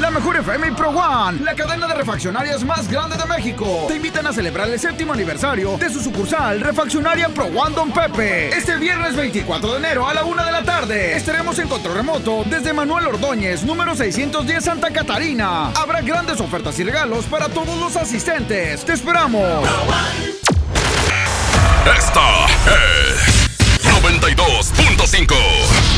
La mejor FM Pro One, la cadena de refaccionarias más grande de México, te invitan a celebrar el séptimo aniversario de su sucursal Refaccionaria Pro One Don Pepe. Este viernes 24 de enero a la una de la tarde estaremos en control remoto desde Manuel Ordóñez, número 610 Santa Catarina. Habrá grandes ofertas y regalos para todos los asistentes. ¡Te esperamos! Esta es 92.5.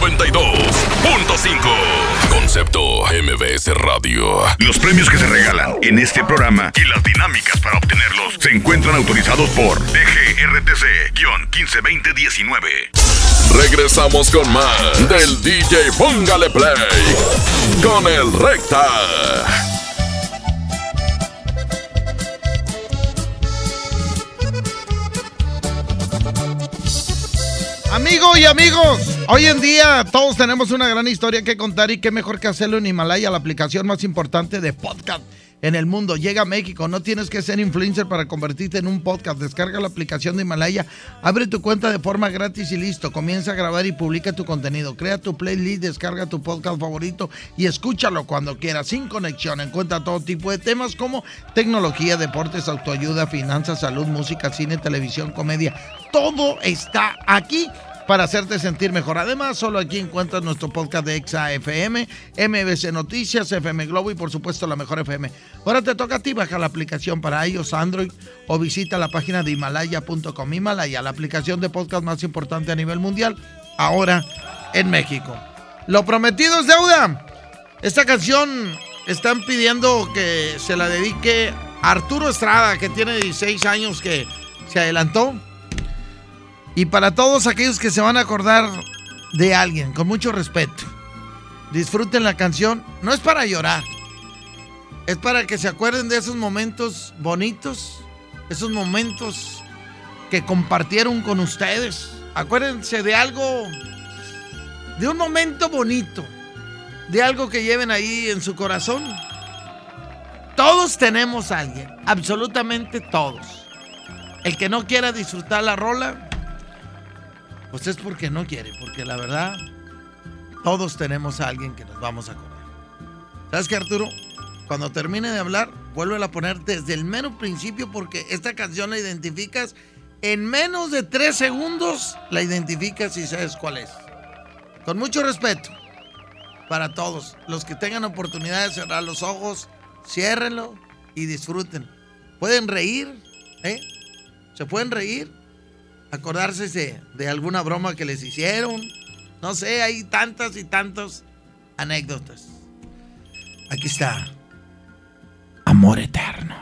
92.5. Concepto MBS Radio. Los premios que se regalan en este programa y las dinámicas para obtenerlos se encuentran autorizados por DGRTC-152019. Regresamos con más del DJ Póngale Play con el Recta. Amigo y amigos, hoy en día todos tenemos una gran historia que contar y qué mejor que hacerlo en Himalaya, la aplicación más importante de podcast en el mundo. Llega a México, no tienes que ser influencer para convertirte en un podcast. Descarga la aplicación de Himalaya, abre tu cuenta de forma gratis y listo. Comienza a grabar y publica tu contenido. Crea tu playlist, descarga tu podcast favorito y escúchalo cuando quieras, sin conexión. Encuentra todo tipo de temas como tecnología, deportes, autoayuda, finanzas, salud, música, cine, televisión, comedia. Todo está aquí para hacerte sentir mejor. Además, solo aquí encuentras nuestro podcast de Exa FM, MBC Noticias, FM Globo y por supuesto la mejor FM. Ahora te toca a ti, baja la aplicación para iOS, Android o visita la página de himalaya.com. Himalaya, la aplicación de podcast más importante a nivel mundial, ahora en México. Lo prometido es deuda. Esta canción están pidiendo que se la dedique Arturo Estrada, que tiene 16 años que se adelantó. Y para todos aquellos que se van a acordar de alguien, con mucho respeto, disfruten la canción. No es para llorar, es para que se acuerden de esos momentos bonitos, esos momentos que compartieron con ustedes. Acuérdense de algo, de un momento bonito, de algo que lleven ahí en su corazón. Todos tenemos a alguien, absolutamente todos. El que no quiera disfrutar la rola, pues es porque no quiere, porque la verdad, todos tenemos a alguien que nos vamos a acordar. ¿Sabes qué, Arturo? Cuando termine de hablar, vuelve a poner desde el mero principio porque esta canción la identificas en menos de tres segundos, la identificas y sabes cuál es. Con mucho respeto para todos. Los que tengan oportunidad de cerrar los ojos, ciérrenlo y disfruten. Pueden reír, ¿eh? Se pueden reír, acordarse de, alguna broma que les hicieron. No sé, hay tantas y tantas anécdotas. Aquí está. Amor eterno.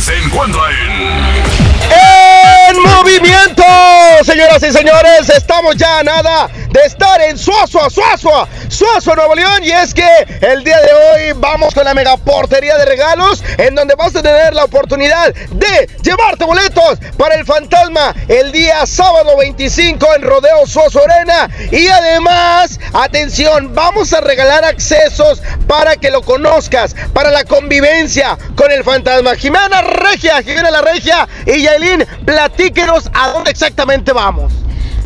Se encuentra en. ¡En movimiento! Señoras y señores, estamos ya a nada de estar en Suazua, Suazua, Suazua, Nuevo León. Y es que el día de hoy vamos con la mega portería de regalos, en donde vas a tener la oportunidad de llevarte boletos para el fantasma el día sábado 25 en Rodeo Suazua Arena. Y además, atención, vamos a regalar accesos para que lo conozcas, para la convivencia con el fantasma. Jimena Regia, Jimena la Regia y Yailin, platíquenos a dónde exactamente vamos.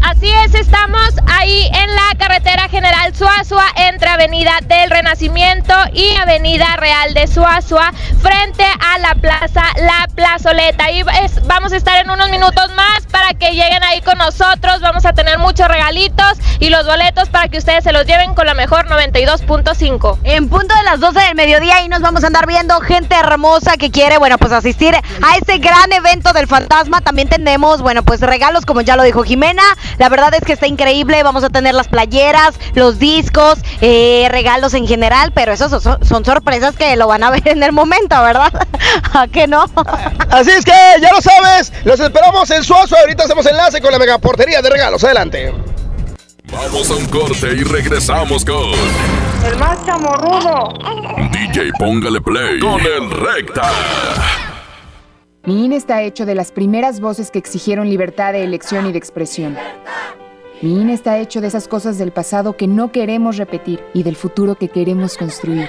Así es, estamos ahí en la carretera general Suazua entre Avenida del Renacimiento y Avenida Real de Suazua frente a la plaza La Plazoleta. Y es- vamos a estar en unos minutos más para que lleguen ahí con nosotros. Vamos a tener muchos regalitos y los boletos para que ustedes se los lleven con la mejor 92.5. En punto de las 12 del mediodía y nos vamos a andar viendo gente hermosa que quiere, bueno, pues asistir a este gran evento del fantasma. También tenemos, bueno, pues regalos, como ya lo dijo Jimena. La verdad es que está increíble. Vamos a tener las playeras, los discos, eh, regalos en general, pero esos son, son sorpresas que lo van a ver en el momento, ¿verdad? ¿A qué no? Así es que ya lo sabes, los esperamos en Suazua. Ahorita hacemos enlace con la mega portería de regalos. Adelante. Vamos a un corte y regresamos con. El más chamorrudo. DJ Póngale Play con el Recta. Mi INE está hecho de las primeras voces que exigieron libertad de elección y de expresión. Mi INE está hecho de esas cosas del pasado que no queremos repetir y del futuro que queremos construir.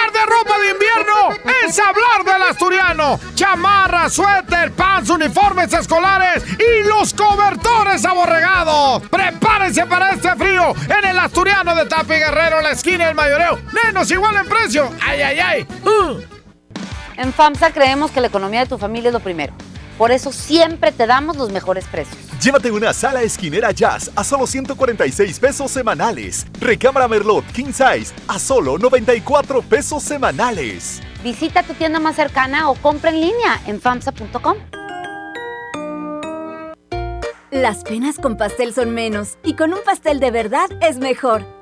ropa de invierno es hablar del asturiano. Chamarra, suéter, pants, uniformes escolares y los cobertores aborregados. Prepárense para este frío en el asturiano de Tapi Guerrero, la esquina del mayoreo. Menos igual en precio. Ay, ay, ay. En FAMSA creemos que la economía de tu familia es lo primero. Por eso siempre te damos los mejores precios. Llévate una sala esquinera jazz a solo 146 pesos semanales. Recámara Merlot King Size a solo 94 pesos semanales. Visita tu tienda más cercana o compra en línea en FAMSA.com. Las penas con pastel son menos y con un pastel de verdad es mejor.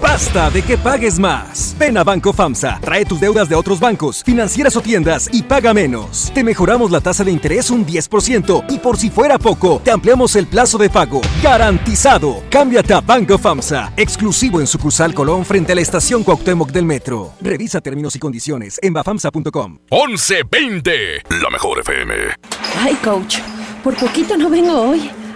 Basta de que pagues más. Ven a Banco FAMSA, trae tus deudas de otros bancos, financieras o tiendas y paga menos. Te mejoramos la tasa de interés un 10% y por si fuera poco, te ampliamos el plazo de pago. Garantizado. Cámbiate a Banco FAMSA, exclusivo en sucursal Colón frente a la estación Cuauhtémoc del Metro. Revisa términos y condiciones en bafamsa.com. 1120. La mejor FM. Ay, coach, por poquito no vengo hoy.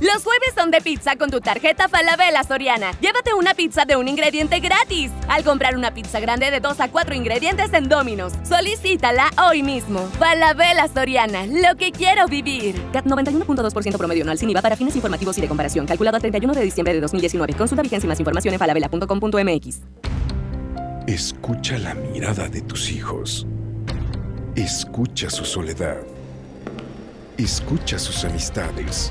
Los jueves son de pizza con tu tarjeta Falabella Soriana. Llévate una pizza de un ingrediente gratis al comprar una pizza grande de 2 a 4 ingredientes en Domino's. Solicítala hoy mismo. Falabella Soriana, lo que quiero vivir. CAT 91.2% promedio anual sin IVA para fines informativos y de comparación. Calculado al 31 de diciembre de 2019. Consulta vigencia y más información en falabella.com.mx. Escucha la mirada de tus hijos. Escucha su soledad. Escucha sus amistades.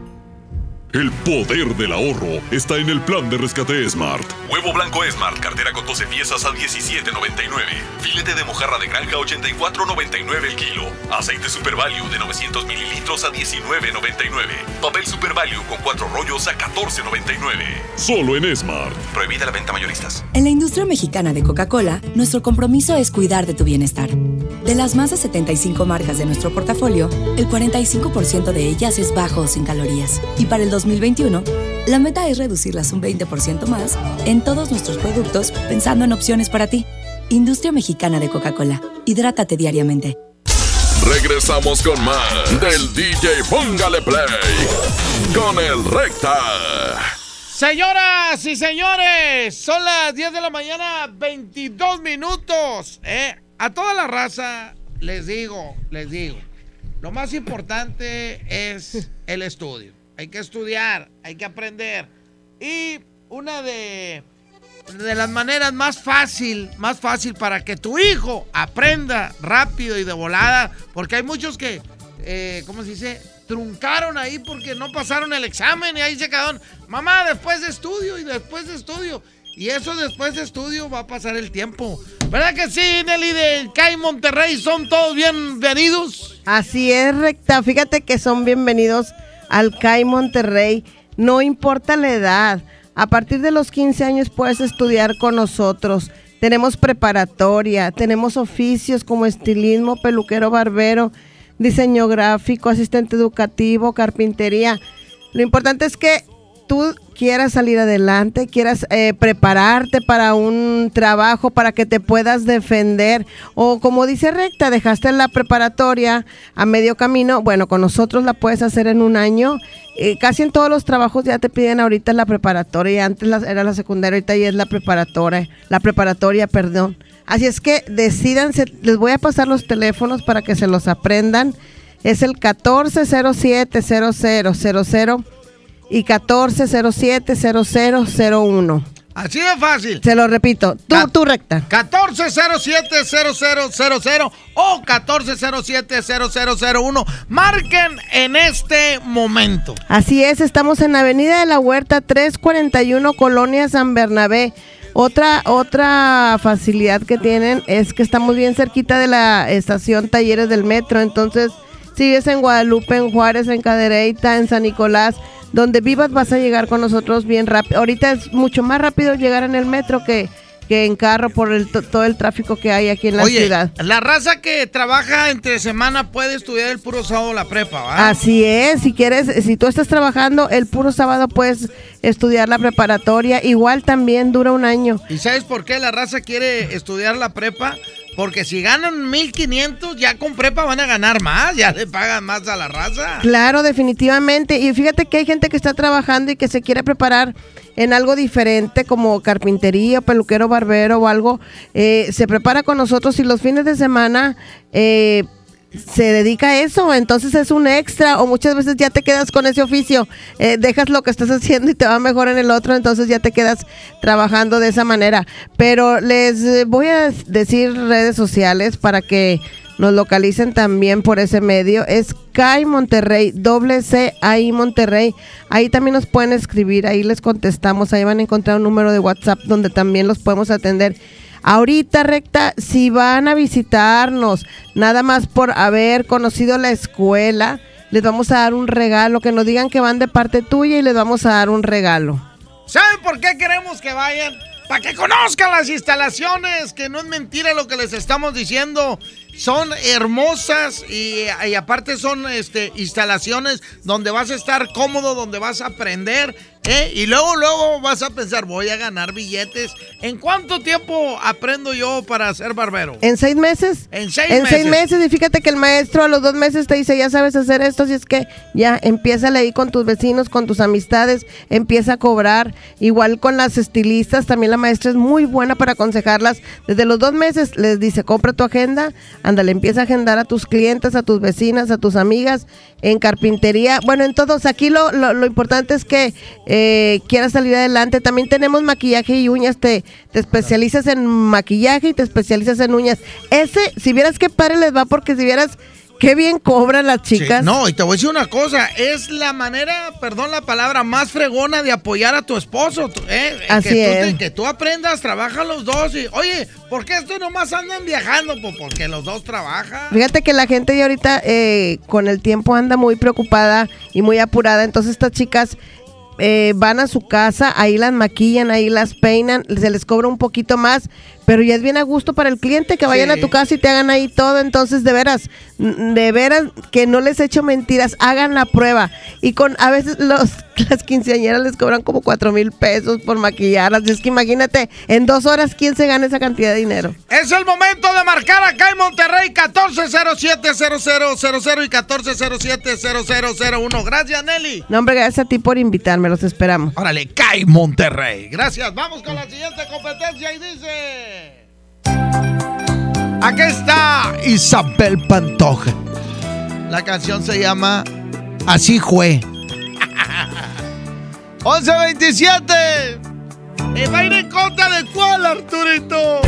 El poder del ahorro está en el plan de rescate Smart. Huevo blanco Smart, cartera con 12 piezas a 17.99. Filete de mojarra de granja 84.99 el kilo. Aceite Super Value de 900 mililitros a 19.99. Papel Super Value con 4 rollos a 14.99. Solo en Smart. Prohibida la venta mayoristas. En la industria mexicana de Coca-Cola, nuestro compromiso es cuidar de tu bienestar. De las más de 75 marcas de nuestro portafolio, el 45% de ellas es bajo o sin calorías. Y para el 2021, la meta es reducirlas un 20% más en todos nuestros productos pensando en opciones para ti. Industria Mexicana de Coca-Cola. Hidrátate diariamente. Regresamos con más del DJ Póngale Play con el Recta. Señoras y señores, son las 10 de la mañana, 22 minutos. ¿eh? A toda la raza les digo, les digo, lo más importante es el estudio. Hay que estudiar, hay que aprender. Y una de, de las maneras más fácil, más fácil para que tu hijo aprenda rápido y de volada, porque hay muchos que, eh, ¿cómo se dice? Truncaron ahí porque no pasaron el examen y ahí se quedaron. Mamá, después de estudio y después de estudio. Y eso después de estudio va a pasar el tiempo. ¿Verdad que sí, Nelly de CAI Monterrey? ¿Son todos bienvenidos? Así es, recta. Fíjate que son bienvenidos al CAI Monterrey. No importa la edad. A partir de los 15 años puedes estudiar con nosotros. Tenemos preparatoria, tenemos oficios como estilismo, peluquero, barbero, diseño gráfico, asistente educativo, carpintería. Lo importante es que tú quieras salir adelante, quieras eh, prepararte para un trabajo, para que te puedas defender, o como dice Recta, dejaste la preparatoria a medio camino, bueno, con nosotros la puedes hacer en un año. Eh, casi en todos los trabajos ya te piden ahorita la preparatoria, antes era la secundaria, ahorita ya es la preparatoria, la preparatoria, perdón. Así es que decidanse, les voy a pasar los teléfonos para que se los aprendan. Es el 1407 0000 y 1407-0001. Así de fácil. Se lo repito. Tú, tú recta. 1407-0000 o 1407-0001. Marquen en este momento. Así es, estamos en Avenida de la Huerta 341, Colonia San Bernabé. Otra, otra facilidad que tienen es que estamos bien cerquita de la estación Talleres del Metro. Entonces, si vives en Guadalupe, en Juárez, en Cadereyta, en San Nicolás, donde vivas vas a llegar con nosotros bien rápido. Ahorita es mucho más rápido llegar en el metro que, que en carro por el, todo el tráfico que hay aquí en la Oye, ciudad. La raza que trabaja entre semana puede estudiar el puro sábado la prepa, ¿va? Así es, si quieres, si tú estás trabajando el puro sábado puedes estudiar la preparatoria, igual también dura un año. ¿Y sabes por qué la raza quiere estudiar la prepa? Porque si ganan 1500, ya con prepa van a ganar más, ya le pagan más a la raza. Claro, definitivamente. Y fíjate que hay gente que está trabajando y que se quiere preparar en algo diferente como carpintería, peluquero, barbero o algo. Eh, se prepara con nosotros y los fines de semana... Eh, se dedica a eso, entonces es un extra o muchas veces ya te quedas con ese oficio, eh, dejas lo que estás haciendo y te va mejor en el otro, entonces ya te quedas trabajando de esa manera. Pero les voy a decir redes sociales para que nos localicen también por ese medio. Es CAI Monterrey, doble C ahí Monterrey. Ahí también nos pueden escribir, ahí les contestamos, ahí van a encontrar un número de WhatsApp donde también los podemos atender. Ahorita, recta, si van a visitarnos, nada más por haber conocido la escuela, les vamos a dar un regalo, que nos digan que van de parte tuya y les vamos a dar un regalo. ¿Saben por qué queremos que vayan? Para que conozcan las instalaciones, que no es mentira lo que les estamos diciendo. Son hermosas y, aparte son este, instalaciones donde vas a estar cómodo, donde vas a aprender. ¿Eh? Y luego, luego vas a pensar, voy a ganar billetes. ¿En cuánto tiempo aprendo yo para ser barbero? ¿En seis meses? En seis en meses. seis meses. Y fíjate que el maestro a los dos meses te dice, ya sabes hacer esto, si es que ya empieza ahí con tus vecinos, con tus amistades, empieza a cobrar. Igual con las estilistas, también la maestra es muy buena para aconsejarlas. Desde los dos meses les dice, compra tu agenda, ándale, empieza a agendar a tus clientes, a tus vecinas, a tus amigas, en carpintería, bueno, en todos. Aquí lo, lo, importante es que eh, quieras salir adelante. También tenemos maquillaje y uñas, te, te especializas en maquillaje y te especializas en uñas. Ese, si vieras qué padre les va, porque si vieras qué bien cobran las chicas. No, y te voy a decir una cosa, es la manera, perdón la palabra, más fregona de apoyar a tu esposo. tú- ¿eh? Así que tú, es. te- que tú aprendas, trabajan los dos y, oye, ¿por qué estos nomás andan viajando? Pues porque los dos trabajan. Fíjate que la gente ya ahorita eh, con el tiempo anda muy preocupada y muy apurada, entonces estas chicas eh, van a su casa, ahí las maquillan, ahí las peinan, se les cobra un poquito más, pero ya es bien a gusto para el cliente que vayan Sí. a tu casa y te hagan ahí todo, entonces de veras, de veras que no les echo mentiras, hagan la prueba y con a veces los las quinceañeras les cobran como cuatro mil pesos por maquillarlas, es que imagínate, en dos horas quién se gana esa cantidad de dinero. Es el momento de marcar acá en Monterrey 1407-0000 y 1407-0001. Gracias, Nelly. No, hombre, gracias a ti por invitarme, los esperamos. Órale, cae Monterrey. Gracias. Vamos con la siguiente competencia y dice... Aquí está Isabel Pantoja. La canción se llama Así fue. 1127. ¿Y va a ir en contra de cuál, Arturito?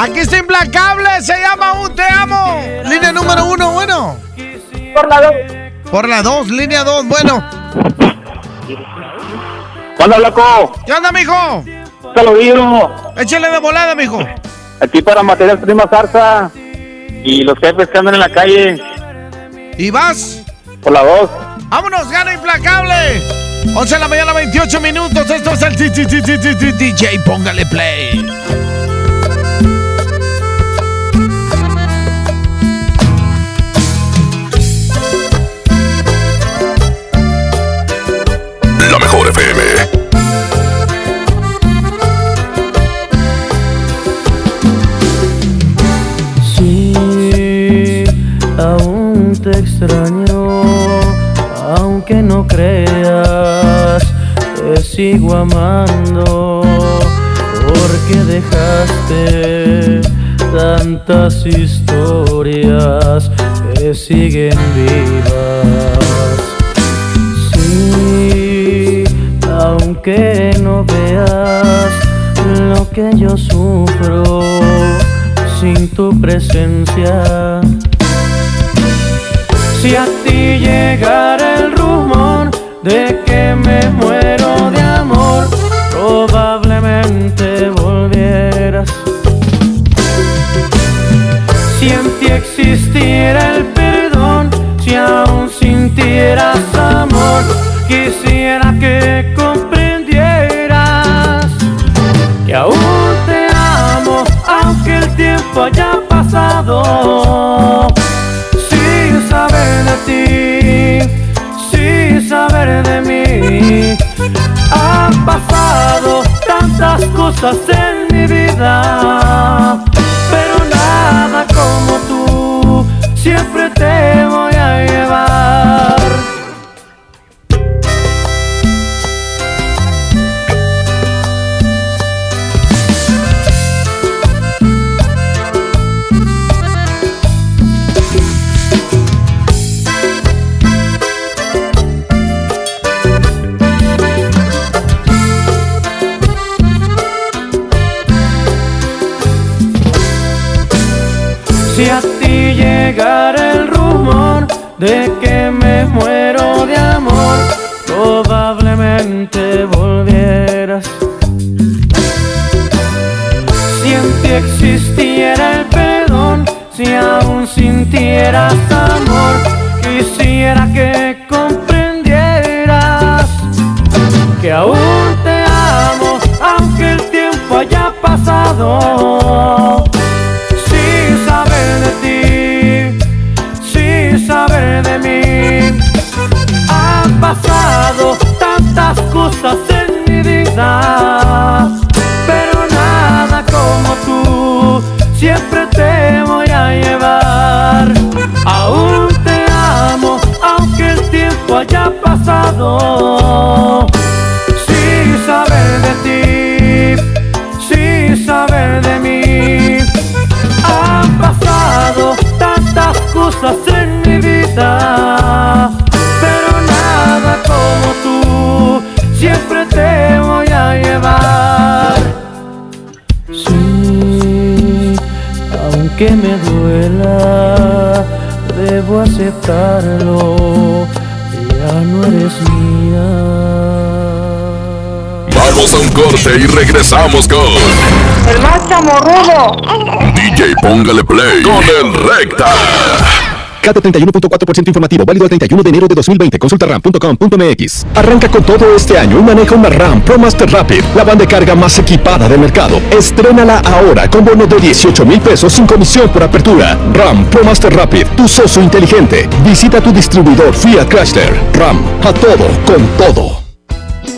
Aquí está implacable, se llama Un Te Amo. Línea número uno, bueno. Por la dos. Por la dos, línea dos, bueno. Hola, loco. ¿Qué onda, mijo? Saludito. Échale de volada, mijo. Aquí para material prima zarza. Y los jefes que andan en la calle. ¿Y vas? Por la dos. ¡Vámonos, gana implacable! 11 de la mañana, 28 minutos. Esto es el DJ. Póngale play. La mejor FM. Sí, aún te extraño, aunque no creas, te sigo amando, porque dejaste tantas historias que siguen vivas. Aunque no veas lo que yo sufro sin tu presencia. Si a ti llegara el rumor de que me muero de amor, probablemente volvieras. Si en ti existiera el perdón, si aún sintieras amor, quisiera de mí, han pasado tantas cosas en mi vida, de que me muero de amor, probablemente volvieras. Si en ti existiera el perdón, si aún sintieras amor, quisiera que comprendieras que aún te amo, aunque el tiempo haya pasado. aún te amo, aunque el tiempo haya pasado. Sin saber de ti, sin saber de mí, han pasado tantas cosas en mi vida, pero nada como tú, siempre te voy a llevar. Sí, aunque me duela debo aceptarlo, ya no eres mía. Vamos a un corte y regresamos con El más chamorrudo. DJ Póngale Play con el Recta. Cate 31.4% informativo, válido el 31 de enero de 2020. Consulta ram.com.mx. Arranca con todo este año y maneja una RAM Pro Master Rapid, la banda de carga más equipada del mercado. Estrénala ahora con bono de 18 mil pesos sin comisión por apertura. RAM Pro Master Rapid, tu socio inteligente. Visita tu distribuidor Fiat Chrysler. RAM, a todo, con todo.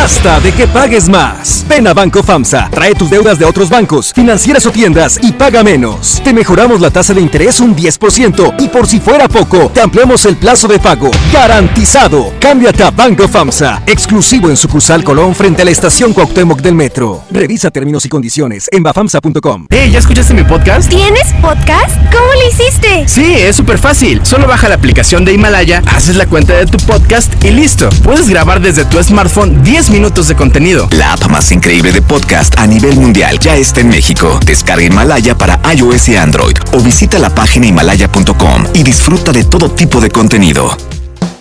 Basta de que pagues más. Ven a Banco FAMSA, trae tus deudas de otros bancos, financieras o tiendas y paga menos. Te mejoramos la tasa de interés un 10% y por si fuera poco, te ampliamos el plazo de pago. Garantizado. Cámbiate a Banco FAMSA, exclusivo en sucursal Colón frente a la estación Cuauhtémoc del Metro. Revisa términos y condiciones en bafamsa.com. Hey, ¿ya escuchaste mi podcast? ¿Tienes podcast? ¿Cómo lo hiciste? Sí, es súper fácil. Solo baja la aplicación de Himalaya, haces la cuenta de tu podcast y listo. Puedes grabar desde tu smartphone 10 minutos de contenido. La app más increíble de podcast a nivel mundial ya está en México. Descarga Himalaya para iOS y Android o visita la página himalaya.com y disfruta de todo tipo de contenido.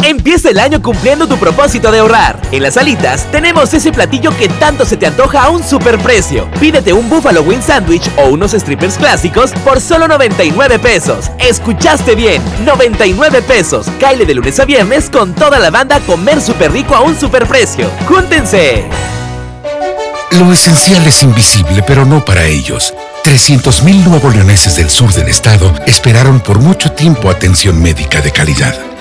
Empieza el año cumpliendo tu propósito de ahorrar. En las alitas tenemos ese platillo que tanto se te antoja a un superprecio. Pídete un Buffalo Wing Sandwich o unos strippers clásicos por solo 99 pesos. Escuchaste bien, 99 pesos. Caile de lunes a viernes con toda la banda comer súper rico a un superprecio. ¡Júntense! Lo esencial es invisible, pero no para ellos. 300.000 nuevos leoneses del sur del estado esperaron por mucho tiempo atención médica de calidad.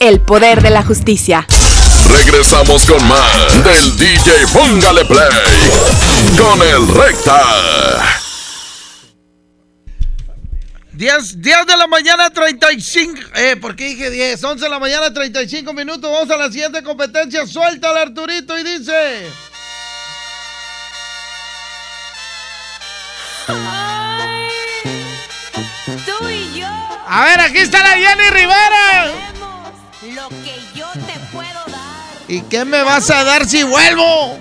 El poder de la justicia. Regresamos con más del DJ Póngale Play con el Recta. 10, 10 de la mañana 35. Eh, ¿por qué dije 10? 11 de la mañana 35 minutos. Vamos a la siguiente competencia. Suéltale Arturito y dice. Tú y yo. A ver, aquí está la Jenny Rivera. Lo que yo te puedo dar. ¿Y qué me vas a dar si vuelvo?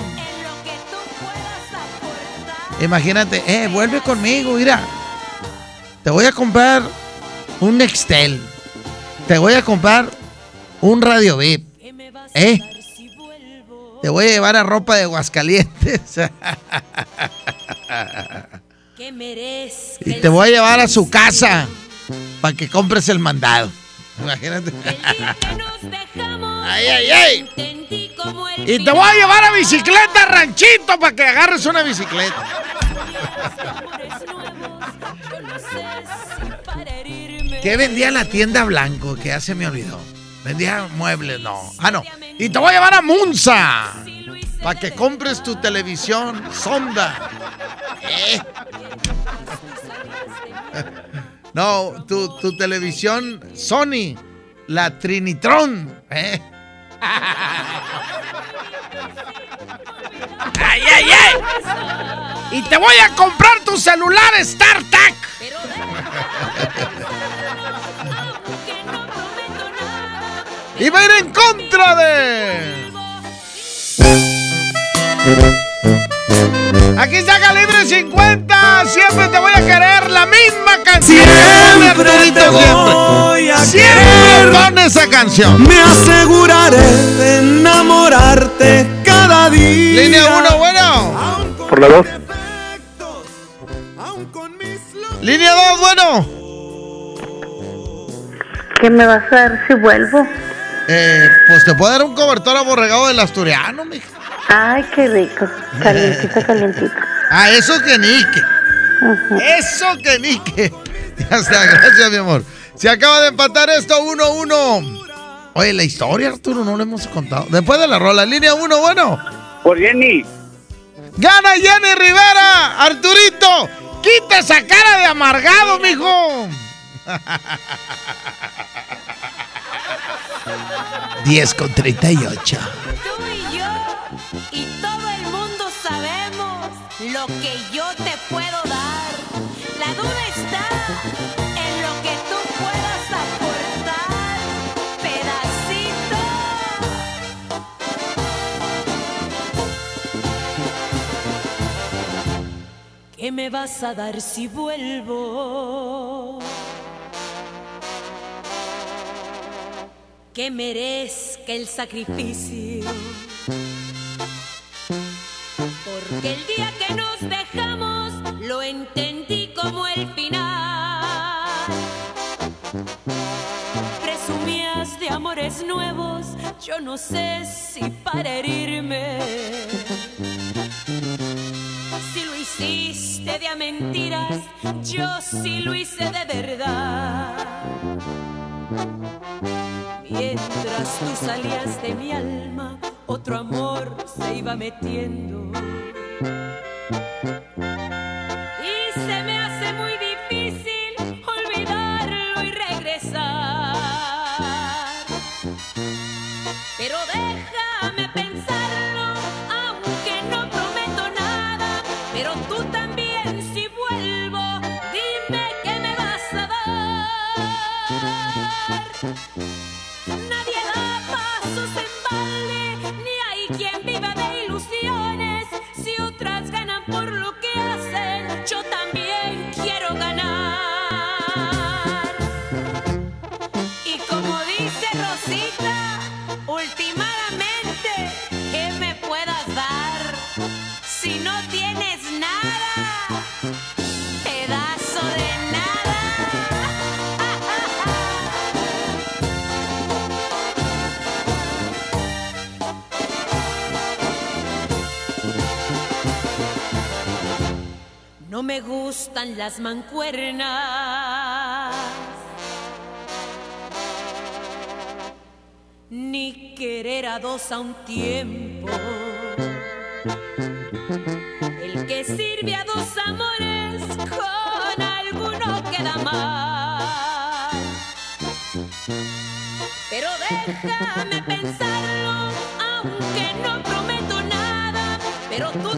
Imagínate, eh, vuelve conmigo, mira. Te voy a comprar un Nextel. Te voy a comprar un Radio VIP. ¿Eh? Te voy a llevar a ropa de Aguascalientes. Y te voy a llevar a su casa para que compres el mandado. Imagínate. Ay, ay, ay. Y te voy a llevar a bicicleta ranchito para que agarres una bicicleta. ¿Qué vendía la tienda Blanco? Que ya se me olvidó. Vendía muebles, no. Ah, no. Y te voy a llevar a Munza. Para que compres tu televisión sonda. ¿Eh? No, tu, tu televisión Sony. La Trinitron. ¿eh? ¡Ay, ay, ay! Y te voy a comprar tu celular StarTAC. Y va a ir en contra de. Aquí está Calibre 50. Siempre te voy a querer. La misma canción. Siempre te voy a Siempre querer. con esa canción. Me aseguraré de enamorarte cada día. Línea 1, bueno. Por la 2. Línea 2, bueno. ¿Qué me vas a dar si vuelvo? Eh, pues te puedo dar un cobertor aborregado del asturiano, mija. Ay, qué rico. Calientito, calientito. Ah, eso que nique. Eso que nique. Ya está, gracias, mi amor. Se acaba de empatar esto 1-1. Oye, la historia, Arturo, no lo hemos contado. Después de la rola, línea 1, bueno. Por Jenny. ¡Gana Jenny Rivera! ¡Arturito! ¡Quita esa cara de amargado, mijo! 10 con 38. Tú y yo y todo el mundo sabemos lo que yo te puedo dar. La duda está en lo que tú puedas aportar, pedacito. ¿Qué me vas a dar si vuelvo? Que merezca el sacrificio. Porque el día que nos dejamos lo entendí como el final. Presumías de amores nuevos, yo no sé si para herirme. Si lo hiciste de a mentiras, yo sí lo hice de verdad. Mientras tú salías de mi alma, otro amor se iba metiendo. Y No me gustan las mancuernas. Ni querer a dos a un tiempo. El que sirve a dos amores con alguno queda mal. Pero déjame pensarlo, aunque no prometo nada. Pero tú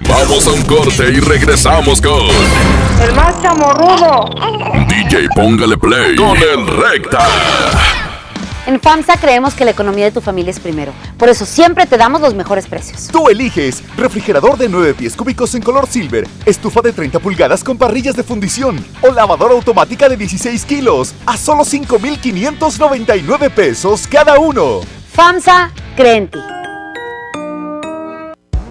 Vamos a un corte y regresamos con El más chamorrudo. DJ, póngale play con el recta. En FAMSA creemos que la economía de tu familia es primero. Por eso siempre te damos los mejores precios. Tú eliges refrigerador de 9 pies cúbicos en color silver, estufa de 30 pulgadas con parrillas de fundición o lavadora automática de 16 kilos a solo 5,599 pesos cada uno. FAMSA cree en ti.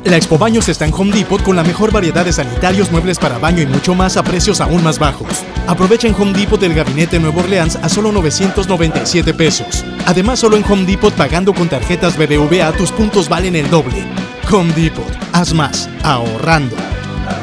La Expo Baños está en Home Depot con la mejor variedad de sanitarios, muebles para baño y mucho más a precios aún más bajos. Aprovecha en Home Depot el gabinete Nuevo Orleans a solo 997 pesos. Además, solo en Home Depot pagando con tarjetas BBVA tus puntos valen el doble. Home Depot, haz más, ahorrando.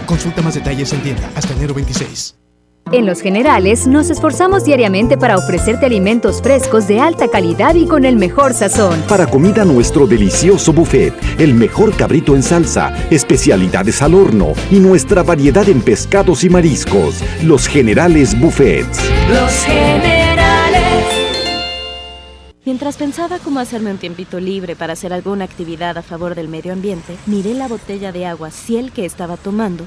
Consulta más detalles en tienda hasta enero 26. En Los Generales nos esforzamos diariamente para ofrecerte alimentos frescos de alta calidad y con el mejor sazón. Para comida nuestro delicioso buffet, el mejor cabrito en salsa, especialidades al horno y nuestra variedad en pescados y mariscos. Los Generales Buffets. Los generales. Mientras pensaba cómo hacerme un tiempito libre para hacer alguna actividad a favor del medio ambiente, miré la botella de agua Ciel que estaba tomando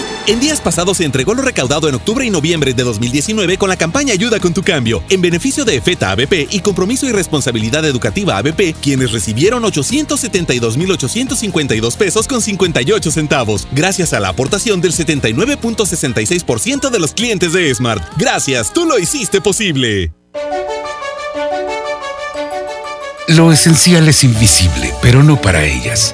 En días pasados se entregó lo recaudado en octubre y noviembre de 2019 con la campaña Ayuda con tu cambio, en beneficio de EFETA ABP y Compromiso y Responsabilidad Educativa ABP, quienes recibieron 872.852 pesos con 58 centavos, gracias a la aportación del 79.66% de los clientes de Smart. Gracias, tú lo hiciste posible. Lo esencial es invisible, pero no para ellas.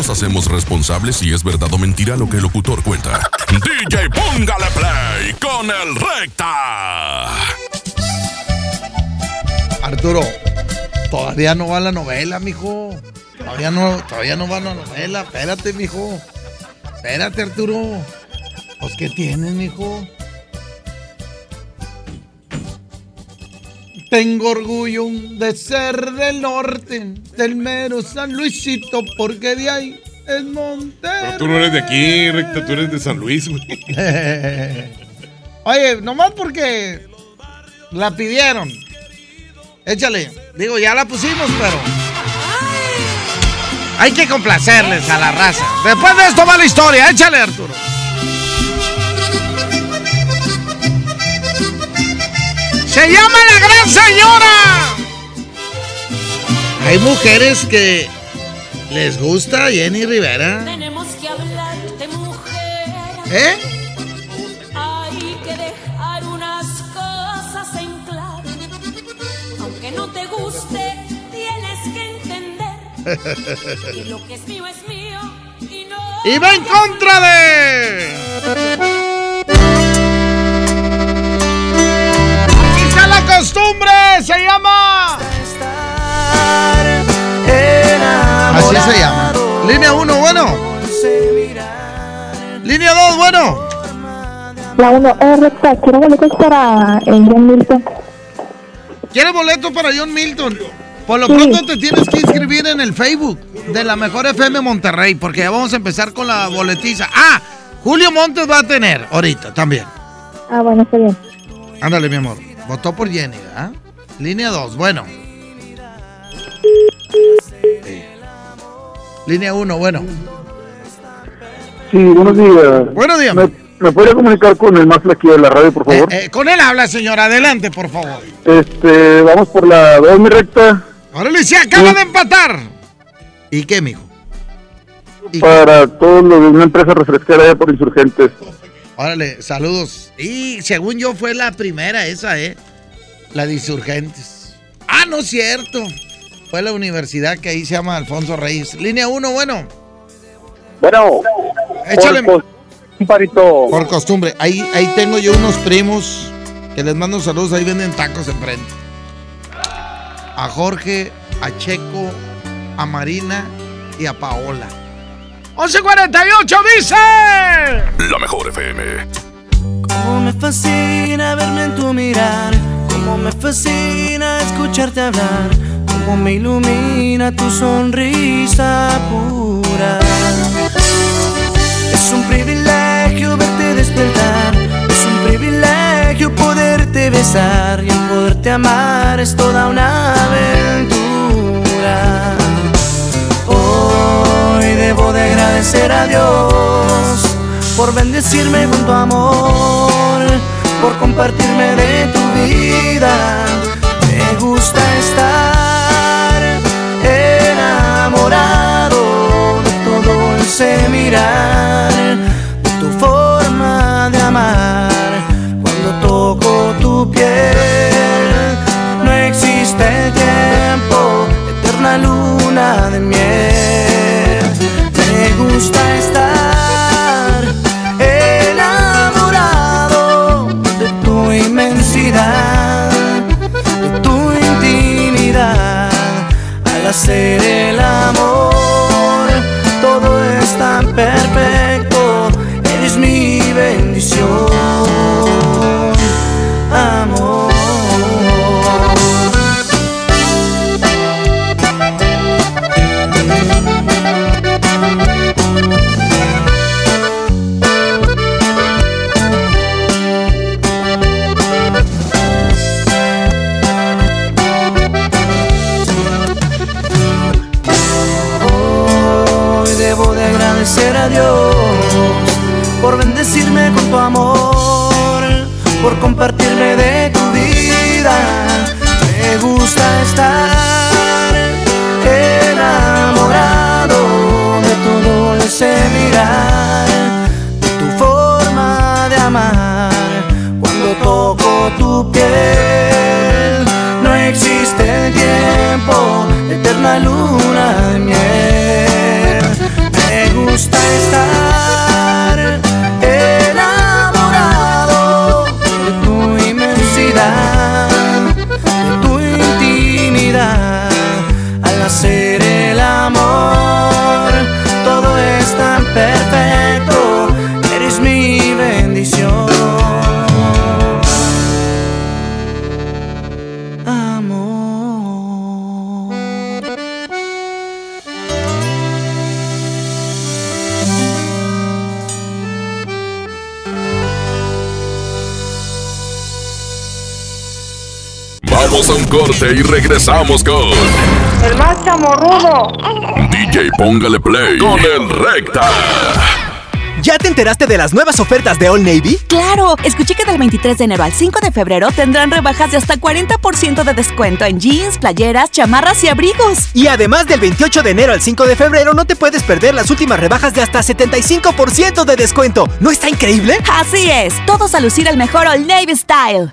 nos hacemos responsables si es verdad o mentira lo que el locutor cuenta. DJ, póngale play con el recta. Arturo, todavía no va la novela, mijo. Todavía no, todavía no va la novela. Espérate, mijo. Espérate, Arturo. Pues, ¿qué tienes, mijo? Tengo orgullo de ser del norte, del mero San Luisito, porque de ahí es Monterrey. Pero tú no eres de aquí, recta, tú eres de San Luis, güey. Oye, nomás porque la pidieron. Échale. Digo, ya la pusimos, pero. Hay que complacerles a la raza. Después de esto va la historia. Échale, Arturo. Se llama la gran señora. Hay mujeres que les gusta Jenny Rivera. Tenemos que hablarte, mujer. ¿Eh? Hay que dejar unas cosas en claro. Aunque no te guste, tienes que entender. Y lo que es mío es mío. Y, no y va en contra de. Costumbre, se llama. Así se llama. Línea 1, bueno. Línea 2, bueno. La 1, eh, quiero boletos para el John Milton. ¿Quieres boleto para John Milton? Por lo Sí. pronto te tienes que inscribir en el Facebook de la Mejor FM Monterrey, porque ya vamos a empezar con la boletiza. Ah, Julio Montes va a tener ahorita también. Ah, bueno, está bien. Ándale, mi amor. Votó por Jenny, ¿ah? Línea 2, bueno. Sí. Línea 1, bueno. Sí, buenos días. Buenos días. ¿Me, me podría comunicar con el más flaquillo de la radio, por favor? Eh, con él habla, señora. Adelante, por favor. Este, vamos por la 2, mi recta. Órale, se acaba de empatar. ¿Y qué, mijo? Para todo lo de una empresa refresquera allá por insurgentes. Órale, saludos. Y según yo fue la primera esa, ¿eh? La de Insurgentes. Ah, no es cierto. Fue la universidad que ahí se llama Alfonso Reyes. Línea 1, bueno. Bueno, Échale. por parito. Por costumbre. Ahí, ahí tengo yo unos primos que les mando saludos. Ahí venden tacos enfrente. A Jorge, a Checo, a Marina y a Paola. 1148 dice. La mejor FM. Cómo me fascina verme en tu mirar, cómo me fascina escucharte hablar, cómo me ilumina tu sonrisa pura. Es un privilegio verte despertar, es un privilegio poderte besar y el poderte amar es toda una aventura. Hoy debo de agradecer a Dios por bendecirme con tu amor, por compartirme de tu vida. Me gusta estar enamorado de todo ese mirar, de tu forma de amar. Cuando toco tu piel, no existe tiempo, eterna luna de miel. Gusta estar enamorado de tu inmensidad, de tu intimidad. Al hacer el amor, todo es tan perfecto, eres mi bendición, a Dios por bendecirme con tu amor, por compartirme de tu vida. Me gusta estar enamorado de todo ese mirar, de tu forma de amar. Cuando toco tu piel, no existe tiempo, eterna luna de miel. Gusta estar corte y regresamos con El más chamorrudo. DJ Póngale Play con el Recta. ¿Ya te enteraste de las nuevas ofertas de All Navy? Claro, escuché que del 23 de enero al 5 de febrero tendrán rebajas de hasta 40% de descuento en jeans, playeras, chamarras y abrigos. Y además del 28 de enero al 5 de febrero no te puedes perder las últimas rebajas de hasta 75% de descuento. ¿No está increíble? Así es, todos a lucir el mejor All Navy Style.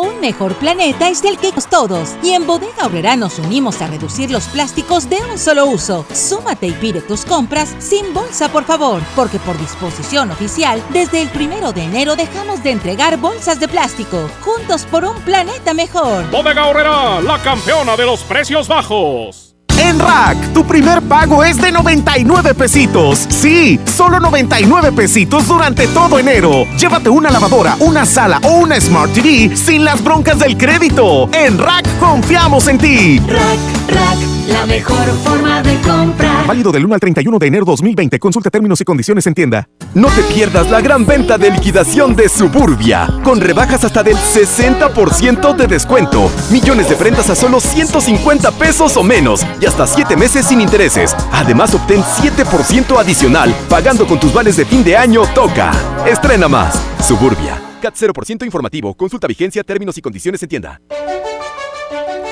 Un mejor planeta es el que todos. Y en Bodega Obrera nos unimos a reducir los plásticos de un solo uso. Súmate y pide tus compras sin bolsa, por favor. Porque por disposición oficial, desde el primero de enero dejamos de entregar bolsas de plástico. Juntos por un planeta mejor. Bodega Obrera, la campeona de los precios bajos. En Rack, tu primer pago es de 99 pesitos. Sí, solo 99 pesitos durante todo enero. Llévate una lavadora, una sala o una Smart TV sin las broncas del crédito. En Rack confiamos en ti. Rack, Rack, la mejor forma de comprar. Válido del 1 al 31 de enero 2020. Consulta términos y condiciones en tienda. No te pierdas la gran venta de liquidación de Suburbia, con rebajas hasta del 60% de descuento. Millones de prendas a solo 150 pesos o menos y hasta 7 meses sin intereses. Además, obtén 7% adicional pagando con tus vales de fin de año Toca. Estrena más. Suburbia. CAT 0% informativo. Consulta vigencia, términos y condiciones en tienda.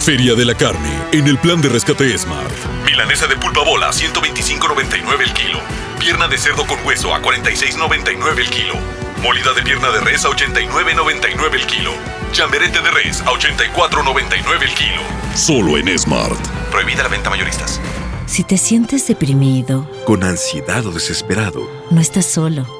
Feria de la Carne, en el plan de rescate Smart. Milanesa de pulpa bola, 125.99 el kilo. Pierna de cerdo con hueso a 46.99 el kilo. Molida de pierna de res a 89.99 el kilo. Chamberete de res a 84.99 el kilo. Solo en Smart. Prohibida la venta mayoristas. Si te sientes deprimido, Con ansiedad o desesperado, no estás solo.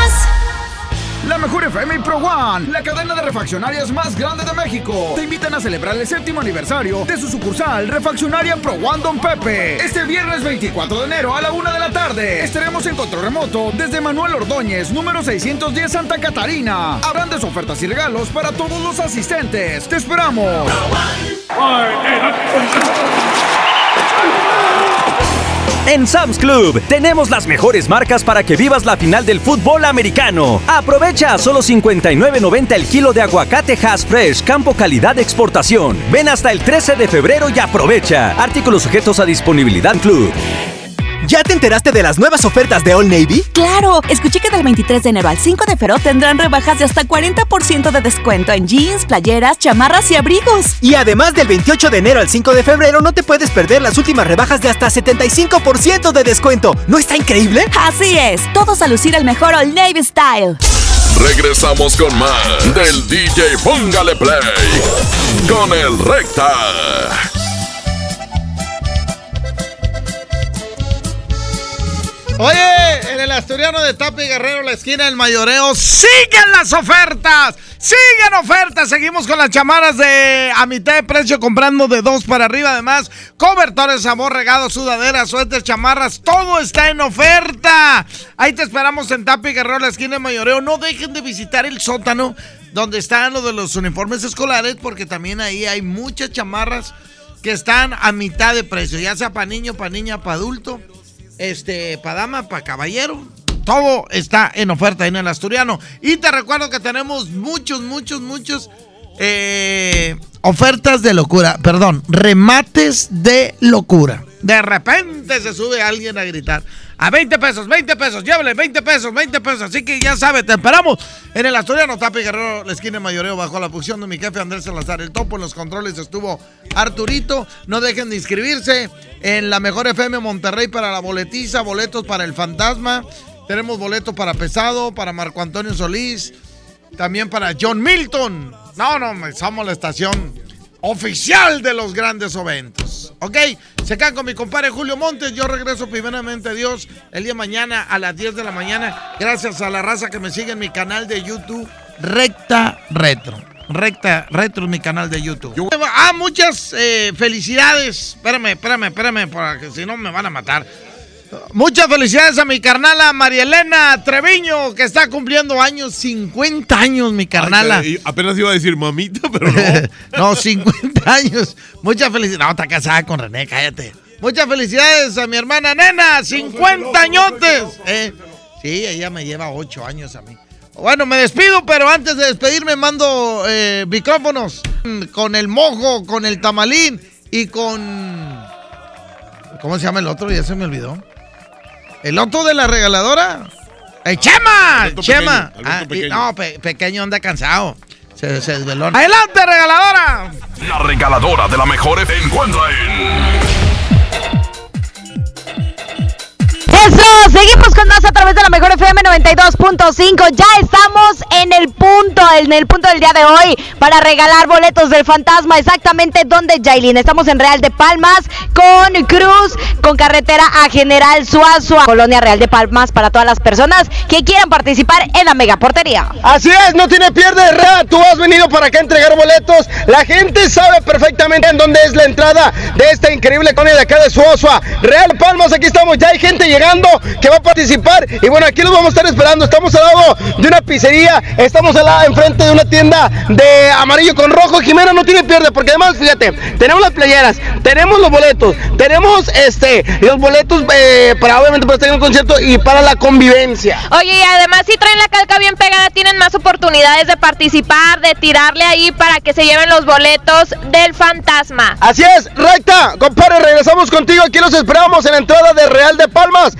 La mejor FM Pro One, la cadena de refaccionarias más grande de México, te invitan a celebrar el séptimo aniversario de su sucursal Refaccionaria Pro One Don Pepe. Este viernes 24 de enero a la una de la tarde estaremos en control remoto desde Manuel Ordóñez, número 610 Santa Catarina. Habrán ofertas y regalos para todos los asistentes. ¡Te esperamos! En Sam's Club tenemos las mejores marcas para que vivas la final del fútbol americano. Aprovecha a solo 59.90 el kilo de aguacate Hass Fresh, campo calidad de exportación. Ven hasta el 13 de febrero y aprovecha. Artículos sujetos a disponibilidad Club. ¿Ya te enteraste de las nuevas ofertas de All Navy? ¡Claro! Escuché que del 23 de enero al 5 de febrero tendrán rebajas de hasta 40% de descuento en jeans, playeras, chamarras y abrigos. Y además del 28 de enero al 5 de febrero no te puedes perder las últimas rebajas de hasta 75% de descuento. ¿No está increíble? Así es, todos a lucir el mejor All Navy Style. Regresamos con más del DJ Póngale Play con el Recta. Oye, en el Asturiano de Tapi Guerrero, la esquina del mayoreo, siguen las ofertas. Siguen ofertas. Seguimos con las chamaras de a mitad de precio, comprando de dos para arriba. Además, cobertores, sabor, regados, sudaderas, suéteres, chamarras. Todo está en oferta. Ahí te esperamos en Tapi Guerrero, la esquina del mayoreo. No dejen de visitar el sótano donde están lo de los uniformes escolares, porque también ahí hay muchas chamarras que están a mitad de precio, ya sea para niño, para niña, para adulto este, para dama, para caballero. Todo está en oferta en el Asturiano. Y te recuerdo que tenemos muchos, muchos, muchos eh, ofertas de locura. Perdón, remates de locura. De repente se sube alguien a gritar. A 20 pesos, 20 pesos, llévele 20 pesos, 20 pesos. Así que ya sabe, te esperamos en el Asturiano Tapi Guerrero, la esquina mayoreo, bajo la función de mi jefe Andrés Salazar. El topo en los controles estuvo Arturito. No dejen de inscribirse en la Mejor FM Monterrey para la boletiza, boletos para el fantasma. Tenemos boletos para Pesado, para Marco Antonio Solís, también para John Milton. No, no, somos la estación oficial de los grandes eventos. ¿Ok? Se quedan con mi compadre Julio Montes. Yo regreso primeramente a Dios el día de mañana a las 10 de la mañana. Gracias a la raza que me sigue en mi canal de YouTube, Recta Retro. Recta Retro es mi canal de YouTube. Ah, muchas eh, felicidades. Espérame, espérame, espérame, porque si no me van a matar. Muchas felicidades a mi carnala María Elena Treviño, que está cumpliendo años, 50 años, mi carnala. Ay, apenas iba a decir mamita, pero no. no, 50 años. Muchas felicidades. No, está casada con René, cállate. Muchas felicidades a mi hermana Nena, 50 añotes. Eh, sí, ella me lleva 8 años a mí. Bueno, me despido, pero antes de despedirme mando eh, micrófonos con el mojo, con el tamalín y con... ¿Cómo se llama el otro? Ya se me olvidó. ¿El otro de la regaladora? ¡El Chema! Alberto ¡Chema! pequeño, Ah, pequeño. no, pe- pequeño anda cansado. Se, se desveló. ¡Adelante, regaladora! La regaladora de la mejor encuentra en Eso, seguimos con más a través de la mejor FM 92.5. Ya estamos en el punto, en el punto del día de hoy para regalar boletos del fantasma. Exactamente donde, Jailin. Estamos en Real de Palmas con Cruz, con carretera a General Suazua, Colonia Real de Palmas para todas las personas que quieran participar en la mega portería. Así es, no tiene pierde de rea. Tú has venido para acá a entregar boletos. La gente sabe perfectamente en dónde es la entrada de esta increíble colonia de acá de Suazua. Real Palmas, aquí estamos. Ya hay gente llegando que va a participar. Y bueno, aquí los vamos a estar esperando. Estamos al lado de una pizzería. Estamos al lado enfrente de una tienda de amarillo con rojo. Jimena no tiene pierde porque además, fíjate, tenemos las playeras, tenemos los boletos, tenemos este los boletos eh, para obviamente para estar en un concierto y para la convivencia. Oye, y además si traen la calca bien pegada, tienen más oportunidades de participar, de tirarle ahí para que se lleven los boletos del fantasma. Así es, recta, compadre, regresamos contigo. Aquí los esperamos en la entrada de Real de Palmas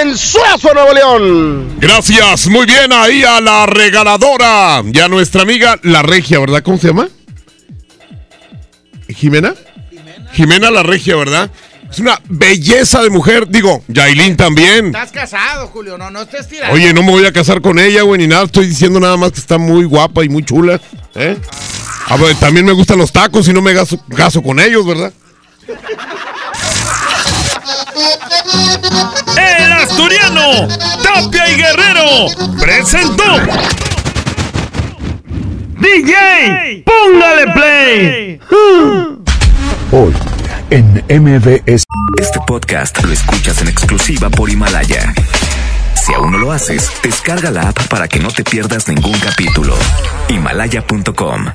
en Suazo, Nuevo León. Gracias, muy bien ahí a la regaladora y a nuestra amiga La Regia, ¿verdad? ¿Cómo se llama? ¿Jimena? Jimena La Regia, ¿verdad? Es una belleza de mujer. Digo, Yailin también. Estás casado, Julio. No, no estés tirando. Oye, no me voy a casar con ella, güey, ni nada. Estoy diciendo nada más que está muy guapa y muy chula. ¿eh? A ver, también me gustan los tacos y no me gaso, gaso con ellos, ¿verdad? El asturiano, Tapia y Guerrero, presentó. DJ, póngale play. Hoy en MBS. Este podcast lo escuchas en exclusiva por Himalaya. Si aún no lo haces, descarga la app para que no te pierdas ningún capítulo. Himalaya.com